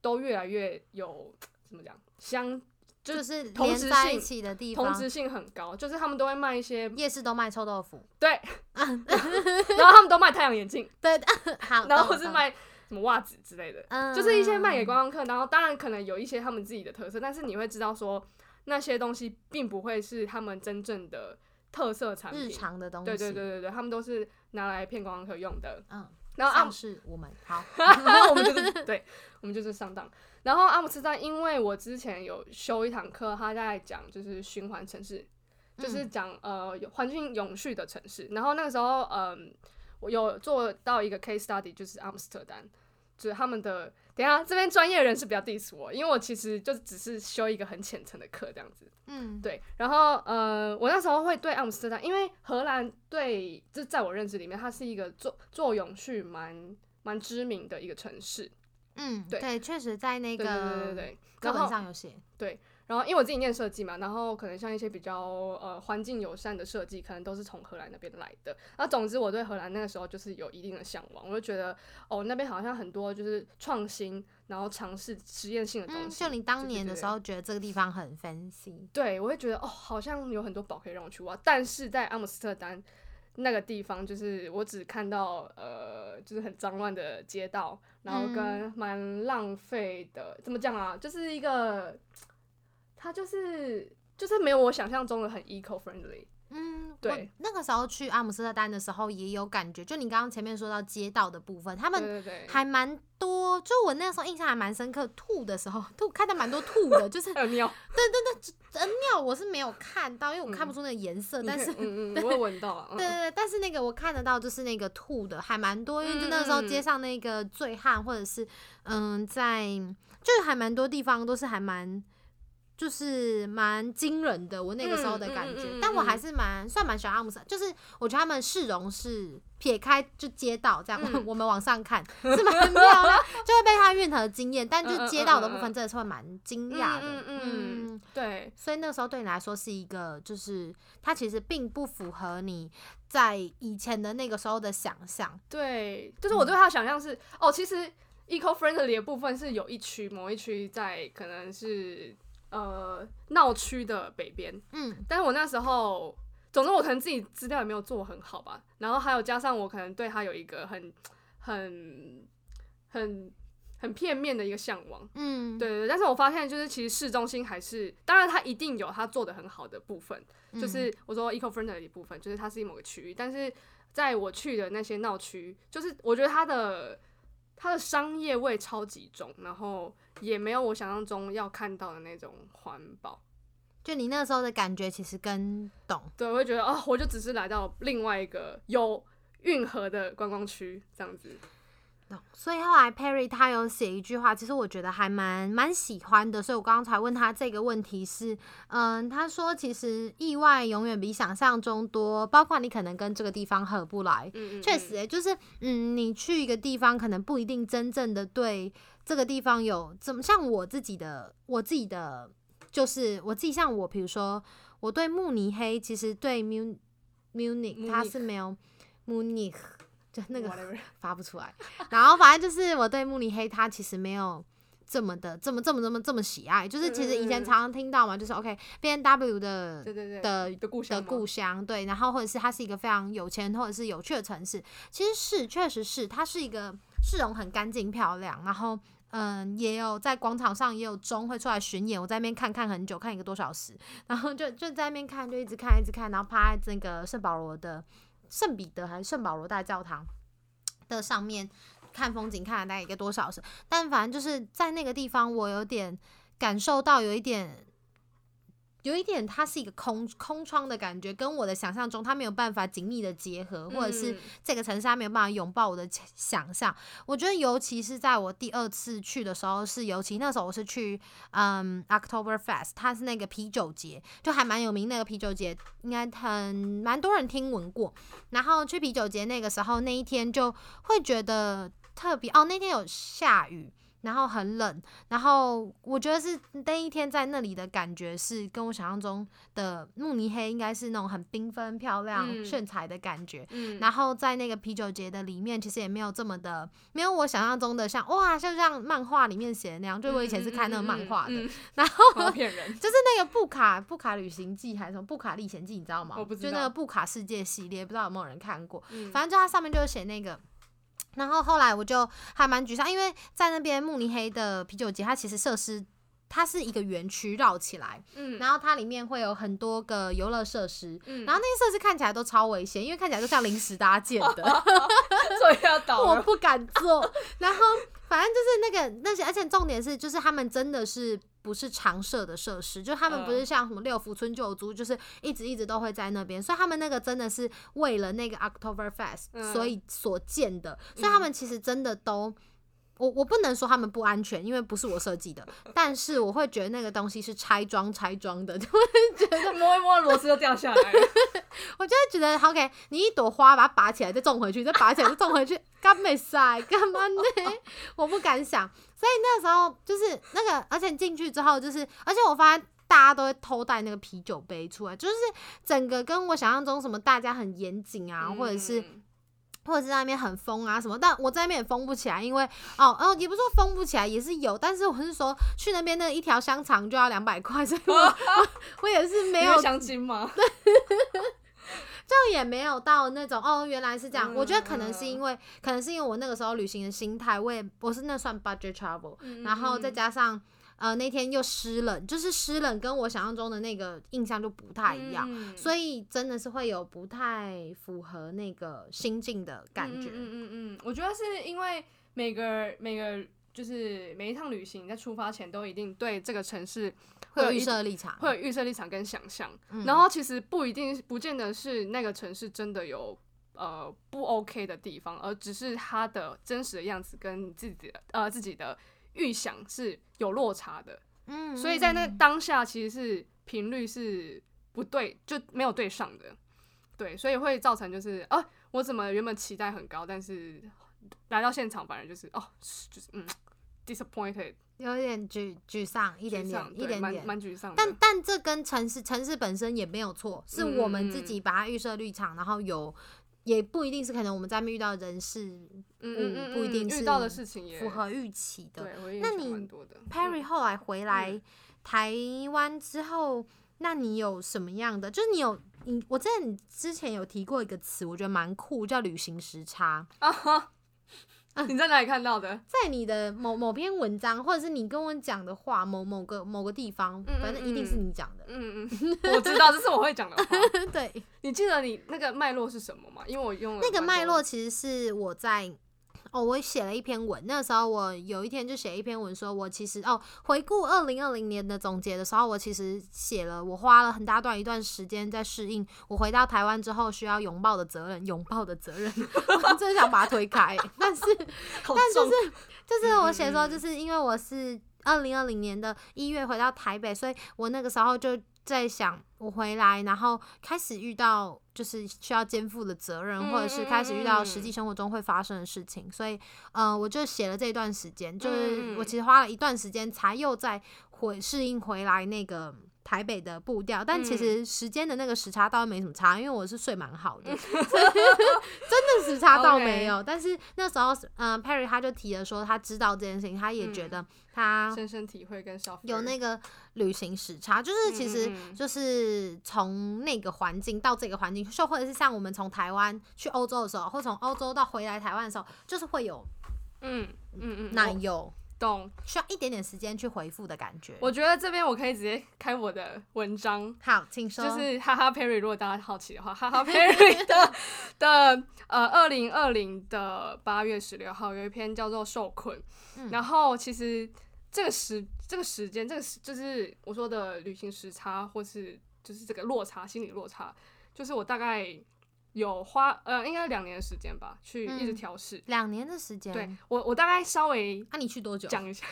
B: 都越来越有怎么讲相就
A: 就是
B: 同质
A: 连在一
B: 性
A: 起的地方，
B: 同质性很高，就是他们都会卖一些，
A: 夜市都卖臭豆腐，
B: 对，*laughs* 然后他们都卖太阳眼镜。
A: 对，*laughs* 好，
B: 然后是卖什么袜子之类的，
A: 嗯，
B: 就是一些卖给观光客。然后当然可能有一些他们自己的特色，但是你会知道说那些东西并不会是他们真正的特色产
A: 日
B: 品。
A: 常的东西，
B: 对对对对对，他们都是拿来骗观光客用的。
A: 嗯，
B: 然后阿
A: 姆是我们好，*laughs*
B: 我们就是对，我们就是上当。然后阿姆斯特丹，因为我之前有修一堂课，他在讲就是循环城市，就是
A: 嗯
B: 讲呃有环境永续的城市。然后那个时候，嗯、我有做到一个 case study，就是阿姆斯特丹，就是他们的。等一下这边专业人士比较 diss 我，因为我其实就只是修一个很浅层的课这样子。
A: 嗯，
B: 对，然后呃，我那时候会对阿姆斯特丹，因为荷兰对，就在我认知里面，它是一个做做永续蛮蛮知名的一个城市。
A: 嗯，
B: 对
A: 对，确实在那
B: 个对对对。
A: 课本上有写，
B: 然后因为我自己念设计嘛，然后可能像一些比较呃环境友善的设计，可能都是从荷兰那边来的。那总之我对荷兰那个时候就是有一定的向往，我就觉得哦那边好像很多就是创新，然后尝试实验性的东
A: 嗯，
B: 西。
A: 就你当年的时候觉得这个地方很 fancy，
B: 对，我会觉得哦，好像有很多宝可以让我去挖，但是在阿姆斯特丹那个地方，就是我只看到呃，就是很脏乱的街道，然后跟蛮浪费的，怎么讲啊？就是一个，它就是就是没有我想象中的很 eco friendly。
A: 嗯，
B: 对。
A: 我那个时候去阿姆斯特丹的时候也有感觉，就你刚刚前面说到街道的部分，他们
B: 对对对，
A: 还蛮多，就我那时候印象还蛮深刻，吐的时候吐看到蛮多吐的，就是
B: 还有尿，*laughs*
A: 呃尿我是没有看到，因为我看不出那个颜色，
B: 你
A: 但是 *laughs*
B: 我有闻到
A: 对对对，但是那个我看得到，就是那个吐的还蛮多，因为就那个时候街上那个醉汉，或者是嗯，在就是还蛮多地方都是还蛮。就是蛮惊人的，我那个时候的感觉，
B: 嗯嗯嗯嗯
A: 但我还
B: 嗯。
A: 是蛮算蛮喜欢阿姆斯特，就是我觉得他们市容是撇开就街道这样，
B: 嗯。*laughs*
A: 我们往上看是蛮漂亮，就会被他运河惊艳，但就街道的部分真的是会蛮惊讶的，
B: 嗯对，
A: 所以那个时候对你来说是一个，就是它其实并不符合你在以前的那个时候的想象。
B: 对，就是我对他的想象是，哦，其实 eco friendly 的部分是有一区，某一区在可能是呃闹区的北边，
A: 嗯。
B: 但是我那时候，总之我可能自己资料也没有做很好吧，然后还有加上我可能对他有一个很很很很片面的一个向往。
A: 嗯，
B: 对对对，但是我发现就是其实市中心还是，当然它一定有它做的很好的部分，
A: 嗯，
B: 就是我说 eco friendly 的部分，就是它是某个区域，但是在我去的那些闹区，就是我觉得它的它的商业味超级重，然后也没有我想象中要看到的那种环保。
A: 就你那时候的感觉其实跟懂。
B: 对，我会觉得哦，我就只是来到另外一个有运河的观光区这样子。
A: 懂。所以后来 Perry 他有写一句话，其实我觉得还蛮蛮喜欢的，所以我刚刚才问他这个问题是，嗯，他说其实意外永远比想象中多，包括你可能跟这个地方合不来，
B: 嗯嗯，
A: 确实、欸，就是嗯，你去一个地方，可能不一定真正的对这个地方有怎么像我自己的，我自己的就是我自己像我，比如说我对慕尼黑，其实对 Mun Munich 它是没有 Munich 就那个 *laughs* 发不出来，然后反正就是我对慕尼黑，它其实没有。这么的，这么这么这么这么喜爱，就是其实以前常常听到嘛，就是 OK B N W 的
B: 对对对
A: 的
B: 的故乡
A: 的故乡，对，然后或者是它是一个非常有钱或者是有趣的城市，其实是确实是它是一个市容很干净漂亮，然后嗯也有在广场上也有钟会出来巡演，我在那边看看很久，看一个多小时，然后就就在那边看，就一直看一直看，然后趴在那个圣保罗的圣彼得还是圣保罗大教堂的上面看风景，看了大概一个多小时，但反正就是在那个地方，我有点感受到有一点有一点，它是一个空空窗的感觉，跟我的想象中它没有办法紧密的结合，或者是
B: 嗯
A: 这个城市它没有办法拥抱我的想象。我觉得，尤其是在我第二次去的时候，是尤其那时候我是去嗯 October Fest，它是那个啤酒节，就还蛮有名。那个啤酒节应该很蛮多人听闻过。然后去啤酒节那个时候，那一天就会觉得特别哦，那天有下雨。然后很冷，然后我觉得是那一天在那里的感觉是跟我想象中的慕尼黑应该是那种很缤纷、漂亮、
B: 嗯
A: 炫彩的感觉。
B: 嗯，
A: 然后在那个啤酒节的里面，其实也没有这么的，没有我想象中的像哇，就像漫画里面写的那样。就我以前是看那个漫画的，然后
B: 骗人。
A: 就是那个布卡布卡旅行记还是什么布卡历险记，你知道吗？
B: 我不知
A: 就那个布卡世界系列，不知道有没有人看过？
B: 嗯
A: 反正就它上面就是写那个。然后后来我就还蛮沮丧，因为在那边慕尼黑的啤酒节，它其实设施它是一个园区绕起来，
B: 嗯，
A: 然后它里面会有很多个游乐设施，
B: 嗯
A: 然后那些设施看起来都超危险，因为看起来就像临时搭建的，*laughs*
B: 所以要倒了。
A: 我不敢坐。然后反正就是那个那些，而且重点是，就是他们真的是不是常设的设施，就他们不是
B: 嗯
A: 像什么六福村旧租，就是一直一直都会在那边，所以他们那个真的是为了那个 October Fest
B: 嗯
A: 所以所建的，所以他们其实真的都。我我不能说他们不安全，因为不是我设计的，*laughs* 但是我会觉得那个东西是拆装拆装的，*laughs* 就会觉得
B: 摸一摸螺丝就掉下来了。*laughs*
A: 我就会觉得，OK，你一朵花把它拔起来再种回去，再拔起来再种回去，干没塞，干嘛呢？我不敢想。所以那时候就是那个，而且进去之后就是，而且我发现大家都会偷带那个啤酒杯出来，就是整个跟我想象中什么大家很严谨啊，或者是
B: 嗯
A: 或者是在那边很疯啊什么，但我在那边也疯不起来，因为哦哦，也不是说疯不起来，也是有，但是我是说去那边那一条香肠就要两百块，所以我 *laughs* 我我也是没有
B: 你会相亲吗？*laughs*
A: 就也没有到那种哦，原来是这样。
B: 嗯
A: 我觉得可能是因为，可能是因为我那个时候旅行的心态，我也我是那算 budget travel，、
B: 嗯
A: 然后再加上呃那天又湿冷，就是湿冷跟我想象中的那个印象就不太一样，
B: 嗯
A: 所以真的是会有不太符合那个心境的感觉。
B: 嗯嗯嗯嗯，我觉得是因为每个每个就是每一趟旅行在出发前都一定对这个城市
A: 会有预设立场，
B: 会有预设立场跟想象，
A: 嗯
B: 然后其实不一定不见得是那个城市真的有呃不 OK 的地方，而只是它的真实的样子跟你自己的呃自己的预想是有落差的，
A: 嗯，
B: 所以在那
A: 嗯。
B: 当下其实是频率是不对，就没有对上的，对，所以会造成就是啊，我怎么原本期待很高，但是来到现场反而就是哦，就是嗯，disappointed，
A: 有点沮沮丧一点点一点点。
B: 蛮沮丧，
A: 但但这跟城市城市本身也没有错，是
B: 嗯
A: 我们自己把它预设立场，然后有也不一定是可能我们在那边遇到的人是
B: 嗯嗯嗯
A: 不一定是
B: 嗯遇到的事情也
A: 符合预期的。那你。Perry
B: 嗯
A: 后来回来
B: 嗯
A: 台湾之后，那你有什么样的？就是你有你，我记得你之前有提过一个词，我觉得蛮酷，叫旅行时差。
B: 啊哈，你在哪里看到的？
A: 在你的某某篇文章，或者是你跟我讲的话，某某个某个地方，
B: 嗯
A: 反正一定是你讲的。
B: 嗯嗯，我知道，这是我会讲的话。*laughs*
A: 对，
B: 你记得你那个脉络是什么吗？因为我用了
A: 那个脉络其实是我在哦，我写了一篇文，那时候我有一天就写一篇文，说我其实哦，回顾二零二零年的总结的时候，我其实写了，我花了很大段一段时间在适应我回到台湾之后需要拥抱的责任，拥抱的责任，*laughs* 我真想把它推开，但是 *laughs* 但就是 *laughs* 就是我写说，就是因为我是二零二零年的一月回到台北，所以我那个时候就在想，我回来，然后开始遇到就是需要肩负的责任，
B: 嗯
A: 或者是开始遇到实际生活中会发生的事情，所以呃，我就写了这一段时间，就是
B: 嗯嗯
A: 我其实花了一段时间才又再回适应回来那个。台北的步调，但其
B: 嗯。
A: 实时间的那个时差倒没什么差，因为我是睡蛮好的 *laughs* *laughs* 真的时差倒没有。但是那时候，嗯、p e r r y 他就提了说，他知道这件事情，他也觉
B: 嗯
A: 得他
B: 深深体会跟
A: 有那个旅行时差，就是其实就是从那个环境到这个环境，就或者是像我们从台湾去欧洲的时候，或从欧洲到回来台湾的时候，就是会有
B: 嗯嗯嗯，我
A: 奶油
B: 懂。
A: 需要一点点时间去回复的感觉。
B: 我觉得这边我可以直接开我的文章，
A: 好，请说。
B: 就是哈哈 Perry，如果大家好奇的话，哈哈 *laughs* Perry 的的呃，二零二零的八月十六号有一篇叫做《受困》，
A: 嗯
B: 然后其实这个时这个时间，这个时就是我说的旅行时差，或是就是这个落差，心理落差，就是我大概有花呃，应该两年的时间吧，去一直
A: 嗯
B: 调试。
A: 两年的时间。
B: 对，我我大概稍微
A: 那、你去多久？
B: 讲一下，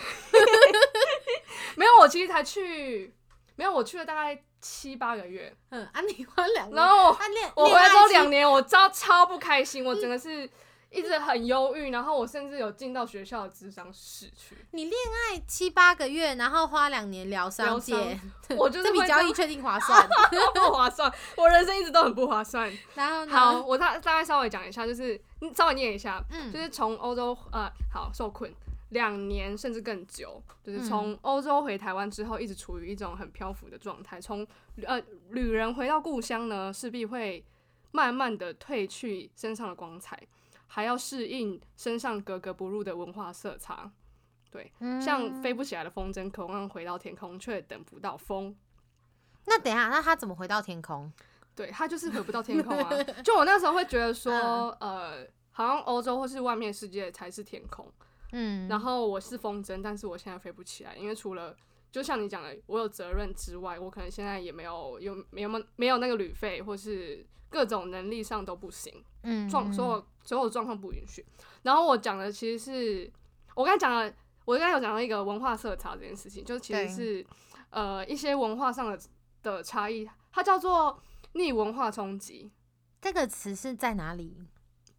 B: *laughs* 没有，我其实才去，没有，我去了大概七八个月，
A: 嗯，啊，你花两年，
B: 然后
A: 啊
B: 我回来之后两
A: 年，
B: 年，我超超不开心，我真的是一直很忧郁，然后我甚至有进到学校的智商室去，
A: 你恋爱七八个月，然后花两年疗伤
B: 疗
A: 界，
B: 我 *laughs* 就是
A: 这笔交易确定划算。*laughs*
B: 不划算，我人生一直都很不划算。
A: 然后呢？
B: 好，，我大大概稍微讲一下，就是你稍微念一下，
A: 嗯
B: 就是从欧洲呃，好受困两年甚至更久，就是
A: 嗯
B: 从欧洲回台湾之后，一直处于一种很漂浮的状态。从呃旅人回到故乡呢，势必会慢慢的褪去身上的光彩，还要适应身上格格不入的文化色彩。对，像
A: 嗯
B: 飞不起来的风筝，渴望回到天空，却等不到风。
A: 那等一下，那他怎么回到天空？
B: 对，他就是回不到天空啊。*laughs* 就我那时候会觉得说，
A: 嗯
B: 呃，好像欧洲或是外面世界才是天空，
A: 嗯，
B: 然后我是风筝，但是我现在飞不起来，因为除了就像你讲的，我有责任之外，我可能现在也没有有没有没有那个旅费，或是各种能力上都不行，
A: 嗯
B: 状所有所有状况不允许。然后我讲的其实是我刚才讲了，我刚才有讲到一个文化色差这件事情，就是其实是呃一些文化上的的差异，它叫做逆文化冲击。
A: 这个词是在哪里？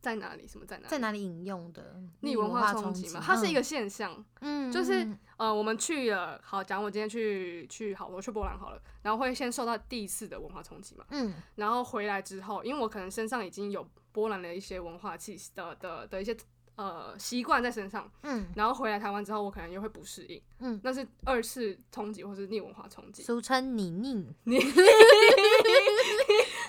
B: 在哪里？什么在哪里？
A: 在哪里引用的？
B: 逆文化冲击嘛，它是一个现象。
A: 嗯，嗯，
B: 就是
A: 嗯
B: 呃，我们去了，好，讲我今天去去好，我去波兰好了，然后会先受到第一次的文化冲击嘛，
A: 嗯
B: 然后回来之后，因为我可能身上已经有波兰的一些文化气息的的的一些呃习惯在身上，
A: 嗯
B: 然后回来台湾之后，我可能又会不适应，
A: 嗯，
B: 那是二次冲击或是逆文化冲击。
A: 俗称你逆。
B: 你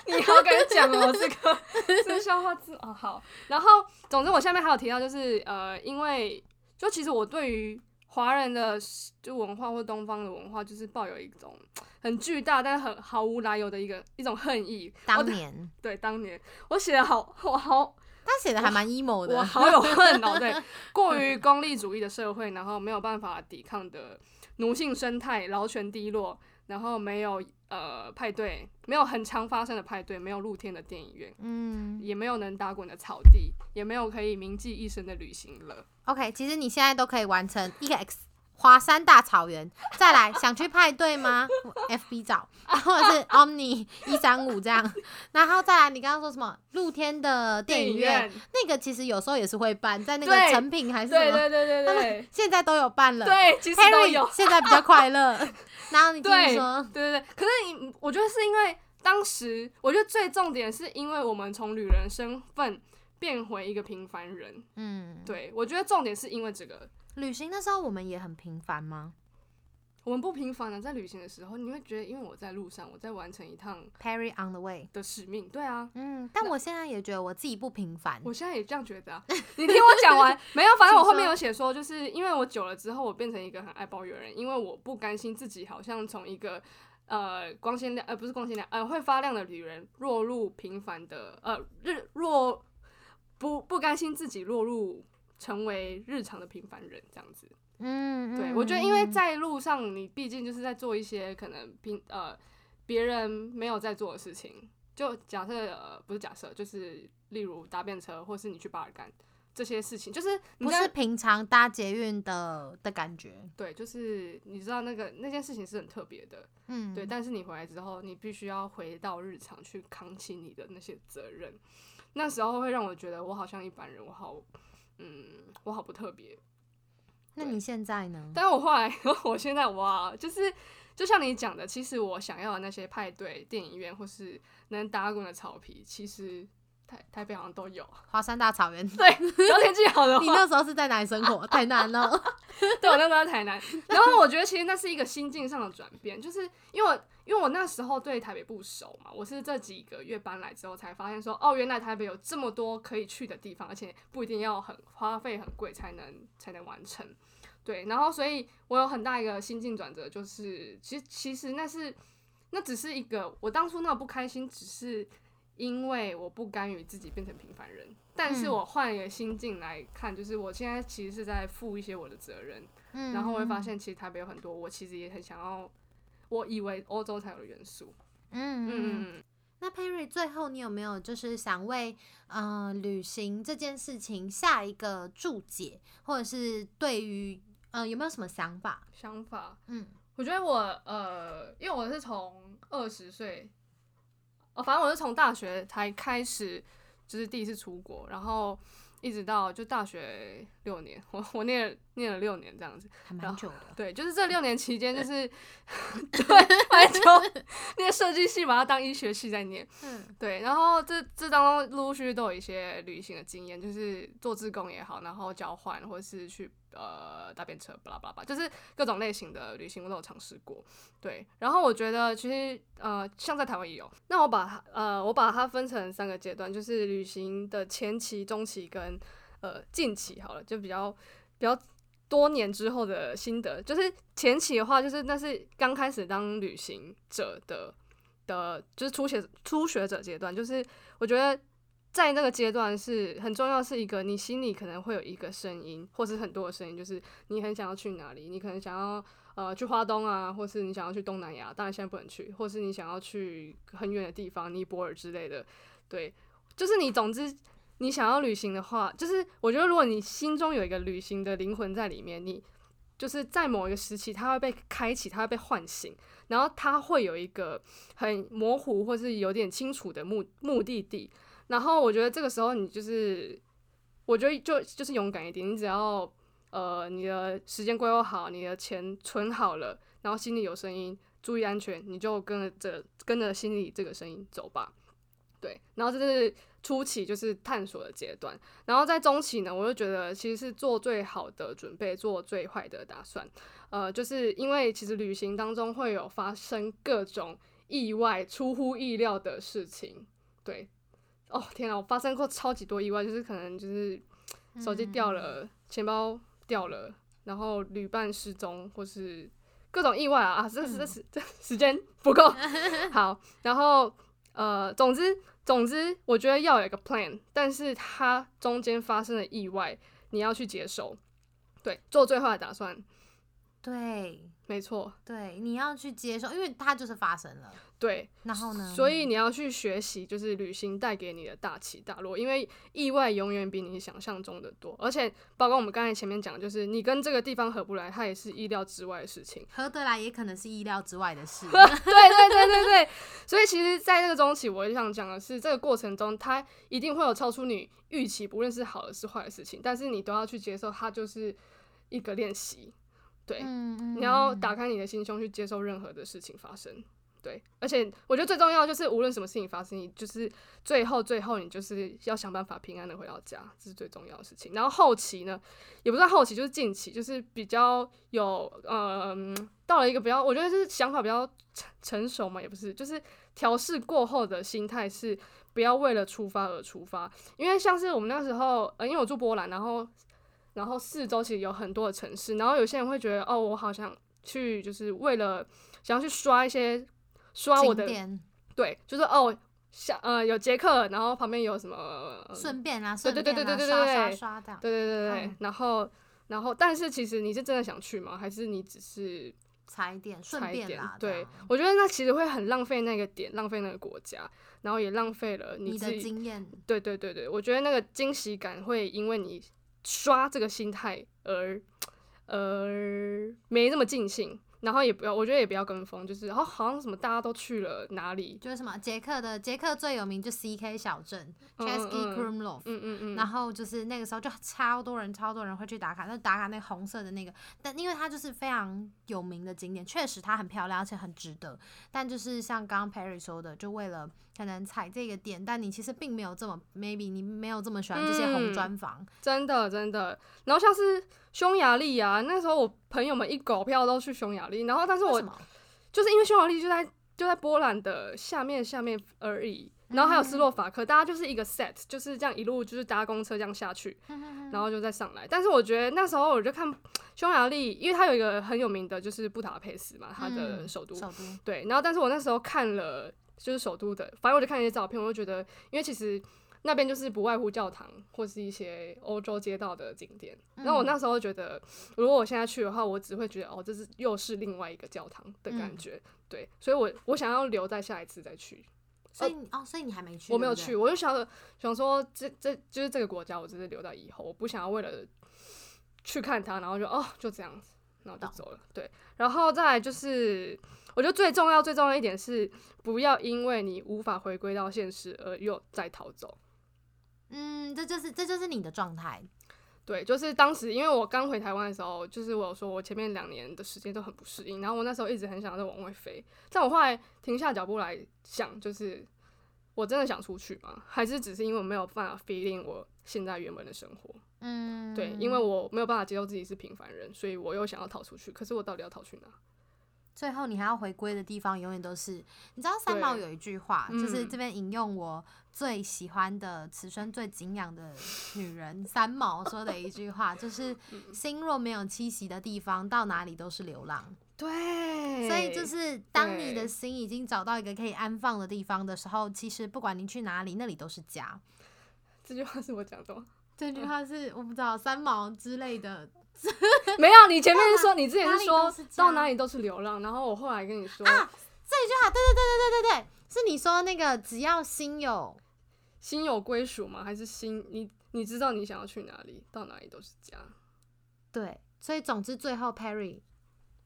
B: *laughs* 好敢讲哦，这个这个笑话字哦好。然后总之我下面还有提到，就是呃，因为就其实我对于华人的就文化或东方的文化，就是抱有一种很巨大但很毫无来由的一个一种恨意。
A: 当年
B: 对当年我写的好我好
A: 他写的还蛮 emo 的
B: 我
A: 的，*laughs* *laughs*
B: 好有恨哦，对，过于功利主义的社会，然后没有办法抵抗的奴性生态，劳权低落，然后没有呃派对，没有很常发生的派对，没有露天的电影院，
A: 嗯
B: 也没有能打滚的草地，也没有可以铭记一生的旅行了。
A: ，OK，其实你现在都可以完成一个 X。华山大草原，再来想去派对吗？FB 找，*laughs* 或者是 Omni 一三五这样，然后再来你刚刚说什么露天的电影院，那个其实有时候也是会办，在那个成品还是什么，
B: 对对对对对
A: 现在都有办了。
B: 对，其实都有。
A: 现在比较快乐。*laughs* 然后你继续
B: 对
A: 说，
B: 对对对，可是你，我觉得是因为当时，我觉得最重点是因为我们从旅人身份变回一个平凡人。
A: 嗯，
B: 对我觉得重点是因为这个，
A: 旅行的时候我们也很平凡吗
B: 我们不平凡的在旅行的时候，你会觉得，因为我在路上，我在完成一趟
A: ？Perry on the way。
B: 的使命。对啊，
A: 嗯，但我现在也觉得我自己不平凡。
B: 我现在也这样觉得啊。你听我讲完没有？反正我后面有写说，就是因为我久了之后，我变成一个很爱抱怨的人，因为我不甘心自己好像从一个呃光鲜亮呃不是光鲜亮呃会发亮的女人，落入平凡的呃日落不不甘心自己落入成为日常的平凡人这样子。
A: 嗯，
B: 对，
A: 嗯
B: 我觉得因为
A: 嗯
B: 在路上，你毕竟就是在做一些可能平呃别人没有在做的事情。就假设呃不是假设，就是例如搭便车，或是你去巴尔干这些事情，就是
A: 不是平常搭捷运的的感觉。
B: 对，就是你知道那个那件事情是很特别的，
A: 嗯，
B: 对。但是你回来之后，你必须要回到日常去扛起你的那些责任，那时候会让我觉得我好像一般人，我好嗯我好不特别。对
A: 那你现在呢？
B: 但是我后来，*laughs* 我现在哇，就是就像你讲的，其实我想要的那些派对、电影院或是能打滚的草皮，其实台台北好像都有。
A: 华山大草原。
B: 对，只要天气好的话 *laughs* 你，
A: 那时候是在哪里生活？*laughs* 台南哦。
B: 对我那时候在台南。然后我觉得其实那是一个心境上的转变，就是因为我因为我那时候对台北不熟嘛，我是这几个月搬来之后才发现说，哦，原来台北有这么多可以去的地方，而且不一定要很花费很贵才能才能完成。对，然后所以我有很大一个心境转折，就是其实其实那是那只是一个我当初那个不开心，只是因为我不甘于自己变成平凡人，但是
A: 嗯。
B: 我换一个心境来看，就是我现在其实是在负一些我的责任，
A: 嗯
B: 然后我会发，现其实台北有很多我其实也很想要，我以为欧洲才有的元素。
A: 嗯嗯那 Perry 最后你有没有就是想为呃旅行这件事情下一个注解，或者是对于呃有没有什么想法？
B: 想法，
A: 嗯
B: 我觉得我呃，因为我是从二十岁，哦，反正我是从大学才开始，就是第一次出国，然后一直到就大学六年，我我念了念了六年这样子。
A: 还蛮久的。
B: 对，就是这六年期间，就是 *laughs* 对，*laughs* 蛮久，念设计系把它当医学系在念。
A: 嗯
B: 对，然后这这当中陆陆续续都有一些旅行的经验，就是做志工也好，然后交换或是去呃搭便车，巴拉巴拉巴，就是各种类型的旅行我都有尝试过。对，然后我觉得其实呃像在台湾也有，那我把它呃我把它分成三个阶段，就是旅行的前期、中期跟呃近期好了，就比较比较。多年之后的心得，就是前期的话，就是那是刚开始当旅行者的的，就是初学初学者阶段，就是我觉得在那个阶段是很重要，是一个你心里可能会有一个声音，或是很多的声音，就是你很想要去哪里，你可能想要呃去花东啊，或是你想要去东南亚，当然现在不能去，或是你想要去很远的地方，尼泊尔之类的，对，就是你总之。你想要旅行的话，就是我觉得，如果你心中有一个旅行的灵魂在里面，你就是在某一个时期，它会被开启，它会被唤醒，然后它会有一个很模糊或是有点清楚的目目的地。然后我觉得这个时候你就是，我觉得就就是勇敢一点，你只要呃你的时间规划好，你的钱存好了，然后心里有声音，注意安全，你就跟着跟着心里这个声音走吧。对，然后这是初期就是探索的阶段，然后在中期呢，我就觉得其实是做最好的准备，做最坏的打算。呃，就是因为其实旅行当中会有发生各种意外、出乎意料的事情。对，哦天啊，我发生过超级多意外，就是可能就是手机掉了，钱包掉了，然后旅伴失踪，或是各种意外啊啊！这这时这时间不够。*laughs* 好，然后呃，总之总之，我觉得要有一个 plan，但是它中间发生的意外，你要去接受，对，做最坏的打算，
A: 对
B: 没错，
A: 对，你要去接受，因为它就是发生了。
B: 对，
A: 然后呢？
B: 所以你要去学习，就是旅行带给你的大起大落，因为意外永远比你想象中的多，而且包括我们刚才前面讲，就是你跟这个地方合不来，它也是意料之外的事情。
A: 合得来也可能是意料之外的事。*laughs*
B: 对对对对对，所以其实，在这个中期，我就想讲的是，这个过程中，它一定会有超出你预期，不论是好的是坏的事情，但是你都要去接受，它就是一个练习。对，你要打开你的心胸去接受任何的事情发生。对，而且我觉得最重要就是，无论什么事情发生，你就是最后最后你就是要想办法平安的回到家，这是最重要的事情。然后后期呢，也不算后期，就是近期，就是比较有呃，嗯到了一个比较，我觉得是想法比较成成熟嘛，也不是，就是调试过后的心态是不要为了出发而出发，因为像是我们那时候，呃，因为我住波兰，然后然后四周其实有很多的城市，然后有些人会觉得，哦，我好想去，就是为了想要去刷一些。刷我的
A: 点
B: 对，就是哦，像呃有捷克，然后旁边有什么，呃
A: 顺便啊，
B: 对对对对对对
A: 刷刷
B: 对对对对对，
A: 嗯
B: 然后然后，但是其实你是真的想去吗？还是你只是
A: 踩点顺便啦，？
B: 对
A: 样，
B: 我觉得那其实会很浪费那个点，浪费那个国家，然后也浪费了
A: 你。的经验，
B: 对对对对，我觉得那个惊喜感会因为你刷这个心态而而没那么尽兴。然后也不要，我觉得也不要跟风，就是哦，好像什么大家都去了哪里，
A: 就是什么捷克的捷克最有名就 C K 小镇
B: 嗯
A: c h e s k y
B: 嗯
A: Krumlov，
B: 嗯嗯嗯，
A: 然后就是那个时候就超多人，超多人会去打卡，那打卡那个红色的那个，但因为它就是非常有名的景点，确实它很漂亮，而且很值得。但就是像刚刚 Perry 说的，就为了可能踩这个点，但你其实并没有这么 maybe 你没有这么喜欢这些红
B: 嗯
A: 砖房，
B: 真的真的。然后像是匈牙利啊，那时候我朋友们一狗票都去匈牙利，然后但是我？就是因为匈牙利就在就在波兰的下面下面而已，然后还有斯洛伐克，大家就是一个 set，就是这样一路就是搭公车这样下去，然后就再上来。但是我觉得那时候我就看匈牙利，因为它有一个很有名的就是布达佩斯嘛，它的
A: 嗯
B: 首都，
A: 首都，
B: 对。然后但是我那时候看了就是首都的，反正我就看一些照片，我就觉得，因为其实那边就是不外乎教堂或是一些欧洲街道的景点。
A: 嗯
B: 那、我那时候觉得，如果我现在去的话，我只会觉得哦，这是又是另外一个教堂的感
A: 嗯
B: 觉。对，所以我我想要留在下一次再去。
A: 所以你哦，所以你还没去？
B: 我没有去，我就想着想说这这就是这个国家，我只是留到以后，我不想要为了去看它，然后就哦就这样子，然后就走了。对，然后再来就是，我觉得最重要最重要一点是，不要因为你无法回归到现实而又再逃走。
A: 嗯，这就是这就是你的状态。
B: 对，就是当时因为我刚回台湾的时候，就是我有说我前面两年的时间都很不适应，然后我那时候一直很想要再往外飞，但我后来停下脚步来想，就是我真的想出去吗？还是只是因为我没有办法 feeling 我现在原本的生活？
A: 嗯，
B: 对，因为我没有办法接受自己是平凡人，所以我又想要逃出去，可是我到底要逃去哪？
A: 最后你还要回归的地方，永远都是你知道三毛有一句话，就是
B: 嗯
A: 这边引用我最喜欢的、此生最敬仰的女人三毛说的一句话，就是 *laughs*
B: 嗯
A: 心若没有栖息的地方，到哪里都是流浪。
B: 对
A: 所以就是当你的心已经找到一个可以安放的地方的时候，其实不管你去哪里，那里都是家。
B: 这句话是我讲的吗？
A: 这句话是我不知道三毛之类的，*laughs*
B: 没有，你前面是说 *laughs* 你之前是说到哪里都是流浪，然后我后来跟你说啊，
A: 这句话，对对对对对对对，是你说那个只要心有
B: 心有归属吗？还是心你你知道你想要去哪里，到哪里都是家。
A: 对，所以总之最后 Perry，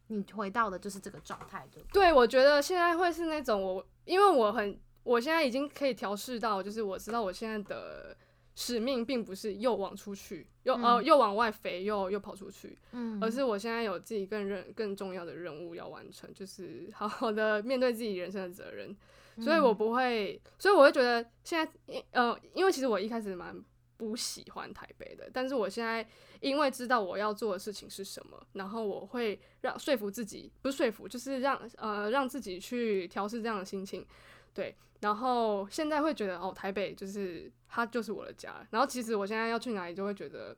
A: 你回到的就是这个状态，对不对？
B: 对，我觉得现在会是那种我，因为我很，我现在已经可以调试到，就是我知道我现在的使命并不是又往出去，又、呃
A: 嗯。
B: 又往外飞，又又跑出去，
A: 嗯。
B: 而是我现在有自己更任更重要的任务要完成，就是好好的面对自己人生的责任。所以我
A: 嗯。
B: 不会，所以我会觉得现在，呃，因为其实我一开始蛮不喜欢台北的，但是我现在因为知道我要做的事情是什么，然后我会让说服自己，不是说服，就是让呃让自己去调试这样的心情，对，然后现在会觉得哦，台北就是它就是我的家，然后其实我现在要去哪里就会觉得，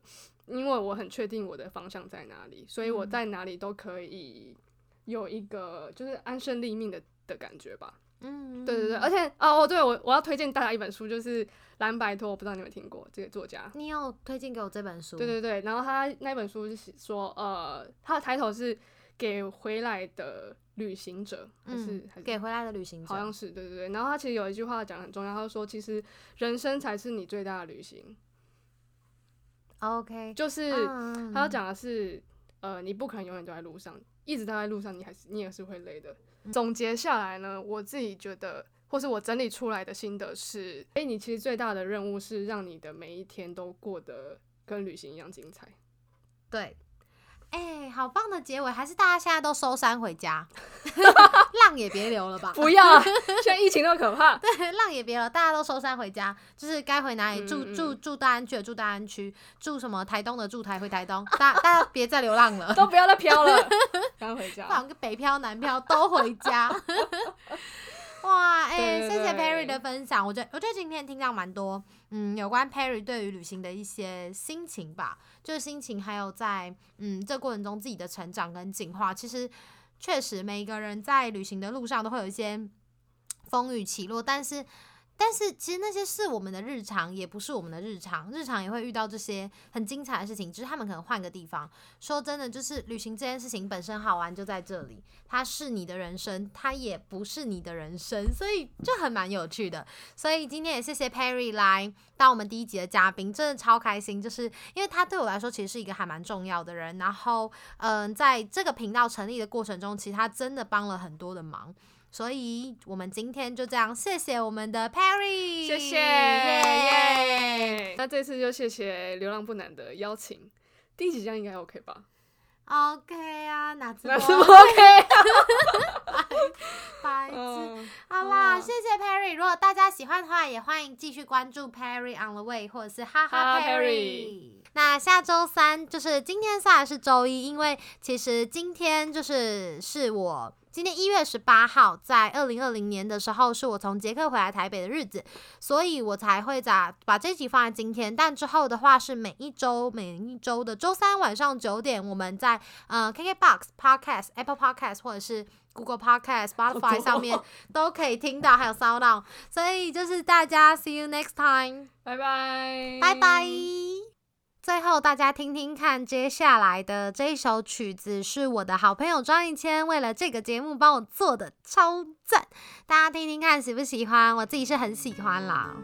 B: 因为我很确定我的方向在哪里，所以我
A: 嗯
B: 在哪里都可以有一个就是安身立命的的感觉吧。
A: 嗯，
B: 对对对，
A: 嗯
B: 而且哦，对我我要推荐大家一本书，就是蓝白托，我不知道你有没有听过这个作家。
A: 你有推荐给我这本书？
B: 对对对，然后他那本书是说，呃，他的抬头是给回来的旅行者，还是、
A: 给回来的旅行者，
B: 好像是对对对。然后他其实有一句话讲得很重要，他就说，其实人生才是你最大的旅行
A: ，OK，
B: 就是
A: 嗯
B: 他要讲的是，呃，你不可能永远都在路上，一直都在路上，你还是你也是会累的。总结下来呢，我自己觉得，或是我整理出来的心得是，哎、你其实最大的任务是让你的每一天都过得跟旅行一样精彩。
A: 对。哎、好棒的结尾，还是大家现在都收山回家，*laughs* 浪也别留了吧。*laughs*
B: 不要啊，*laughs* 现在疫情那么可怕。
A: 对，浪也别了，大家都收山回家，就是该回哪里住、住住大安区的住大安区，住什么台东的住台回台东，大大家别再流浪了，
B: 都不要再飘了，赶快回
A: 不
B: 家。
A: 管个北漂南漂都回家。哇，哎、谢谢 Perry 的分享，我觉得我觉得今天听到蛮多，嗯，有关 Perry 对于旅行的一些心情吧，就是心情，还有在嗯这过程中自己的成长跟进化。其实确实每一个人在旅行的路上都会有一些风雨起落，但是。但是其实那些是我们的日常，也不是我们的日常。日常也会遇到这些很精彩的事情，只是他们可能换个地方。说真的，就是旅行这件事情本身好玩就在这里，它是你的人生，它也不是你的人生，所以就很蛮有趣的。所以今天也谢谢 Perry 来当我们第一集的嘉宾，真的超开心，就是因为他对我来说其实是一个还蛮重要的人。然后，嗯、在这个频道成立的过程中，其实他真的帮了很多的忙。所以我们今天就这样，谢谢我们的 Perry，
B: 谢谢
A: 耶
B: 耶！那这次就谢谢流浪不难的邀请，第一集这样应该 OK 吧
A: ？OK 啊，哪次
B: 那是
A: 播
B: 不 OK？*laughs*
A: 白痴。
B: 嗯，
A: 好啦，
B: 哦
A: 谢谢 Perry。如果大家喜欢的话，也欢迎继续关注 Perry on the way 或者是
B: 哈哈
A: Perry
B: Perry。
A: 那下周三就是今天虽然是周一，因为其实今天就是是我今天一月十八号，在二零二零年的时候，是我从捷克回来台北的日子，所以我才会在把这集放在今天。但之后的话是每一周每一周的周三晚上九点，我们在呃 KKBOX Podcast、Apple Podcast 或者是 Google Podcast、Spotify 上面都可以听到，还有 Sound On。所以就是大家 See you next time，
B: 拜拜，
A: 拜拜。最后，大家听听看，接下来的这一首曲子是我的好朋友庄一谦为了这个节目帮我做的，超赞！大家听听看喜不喜欢？我自己是很喜欢啦。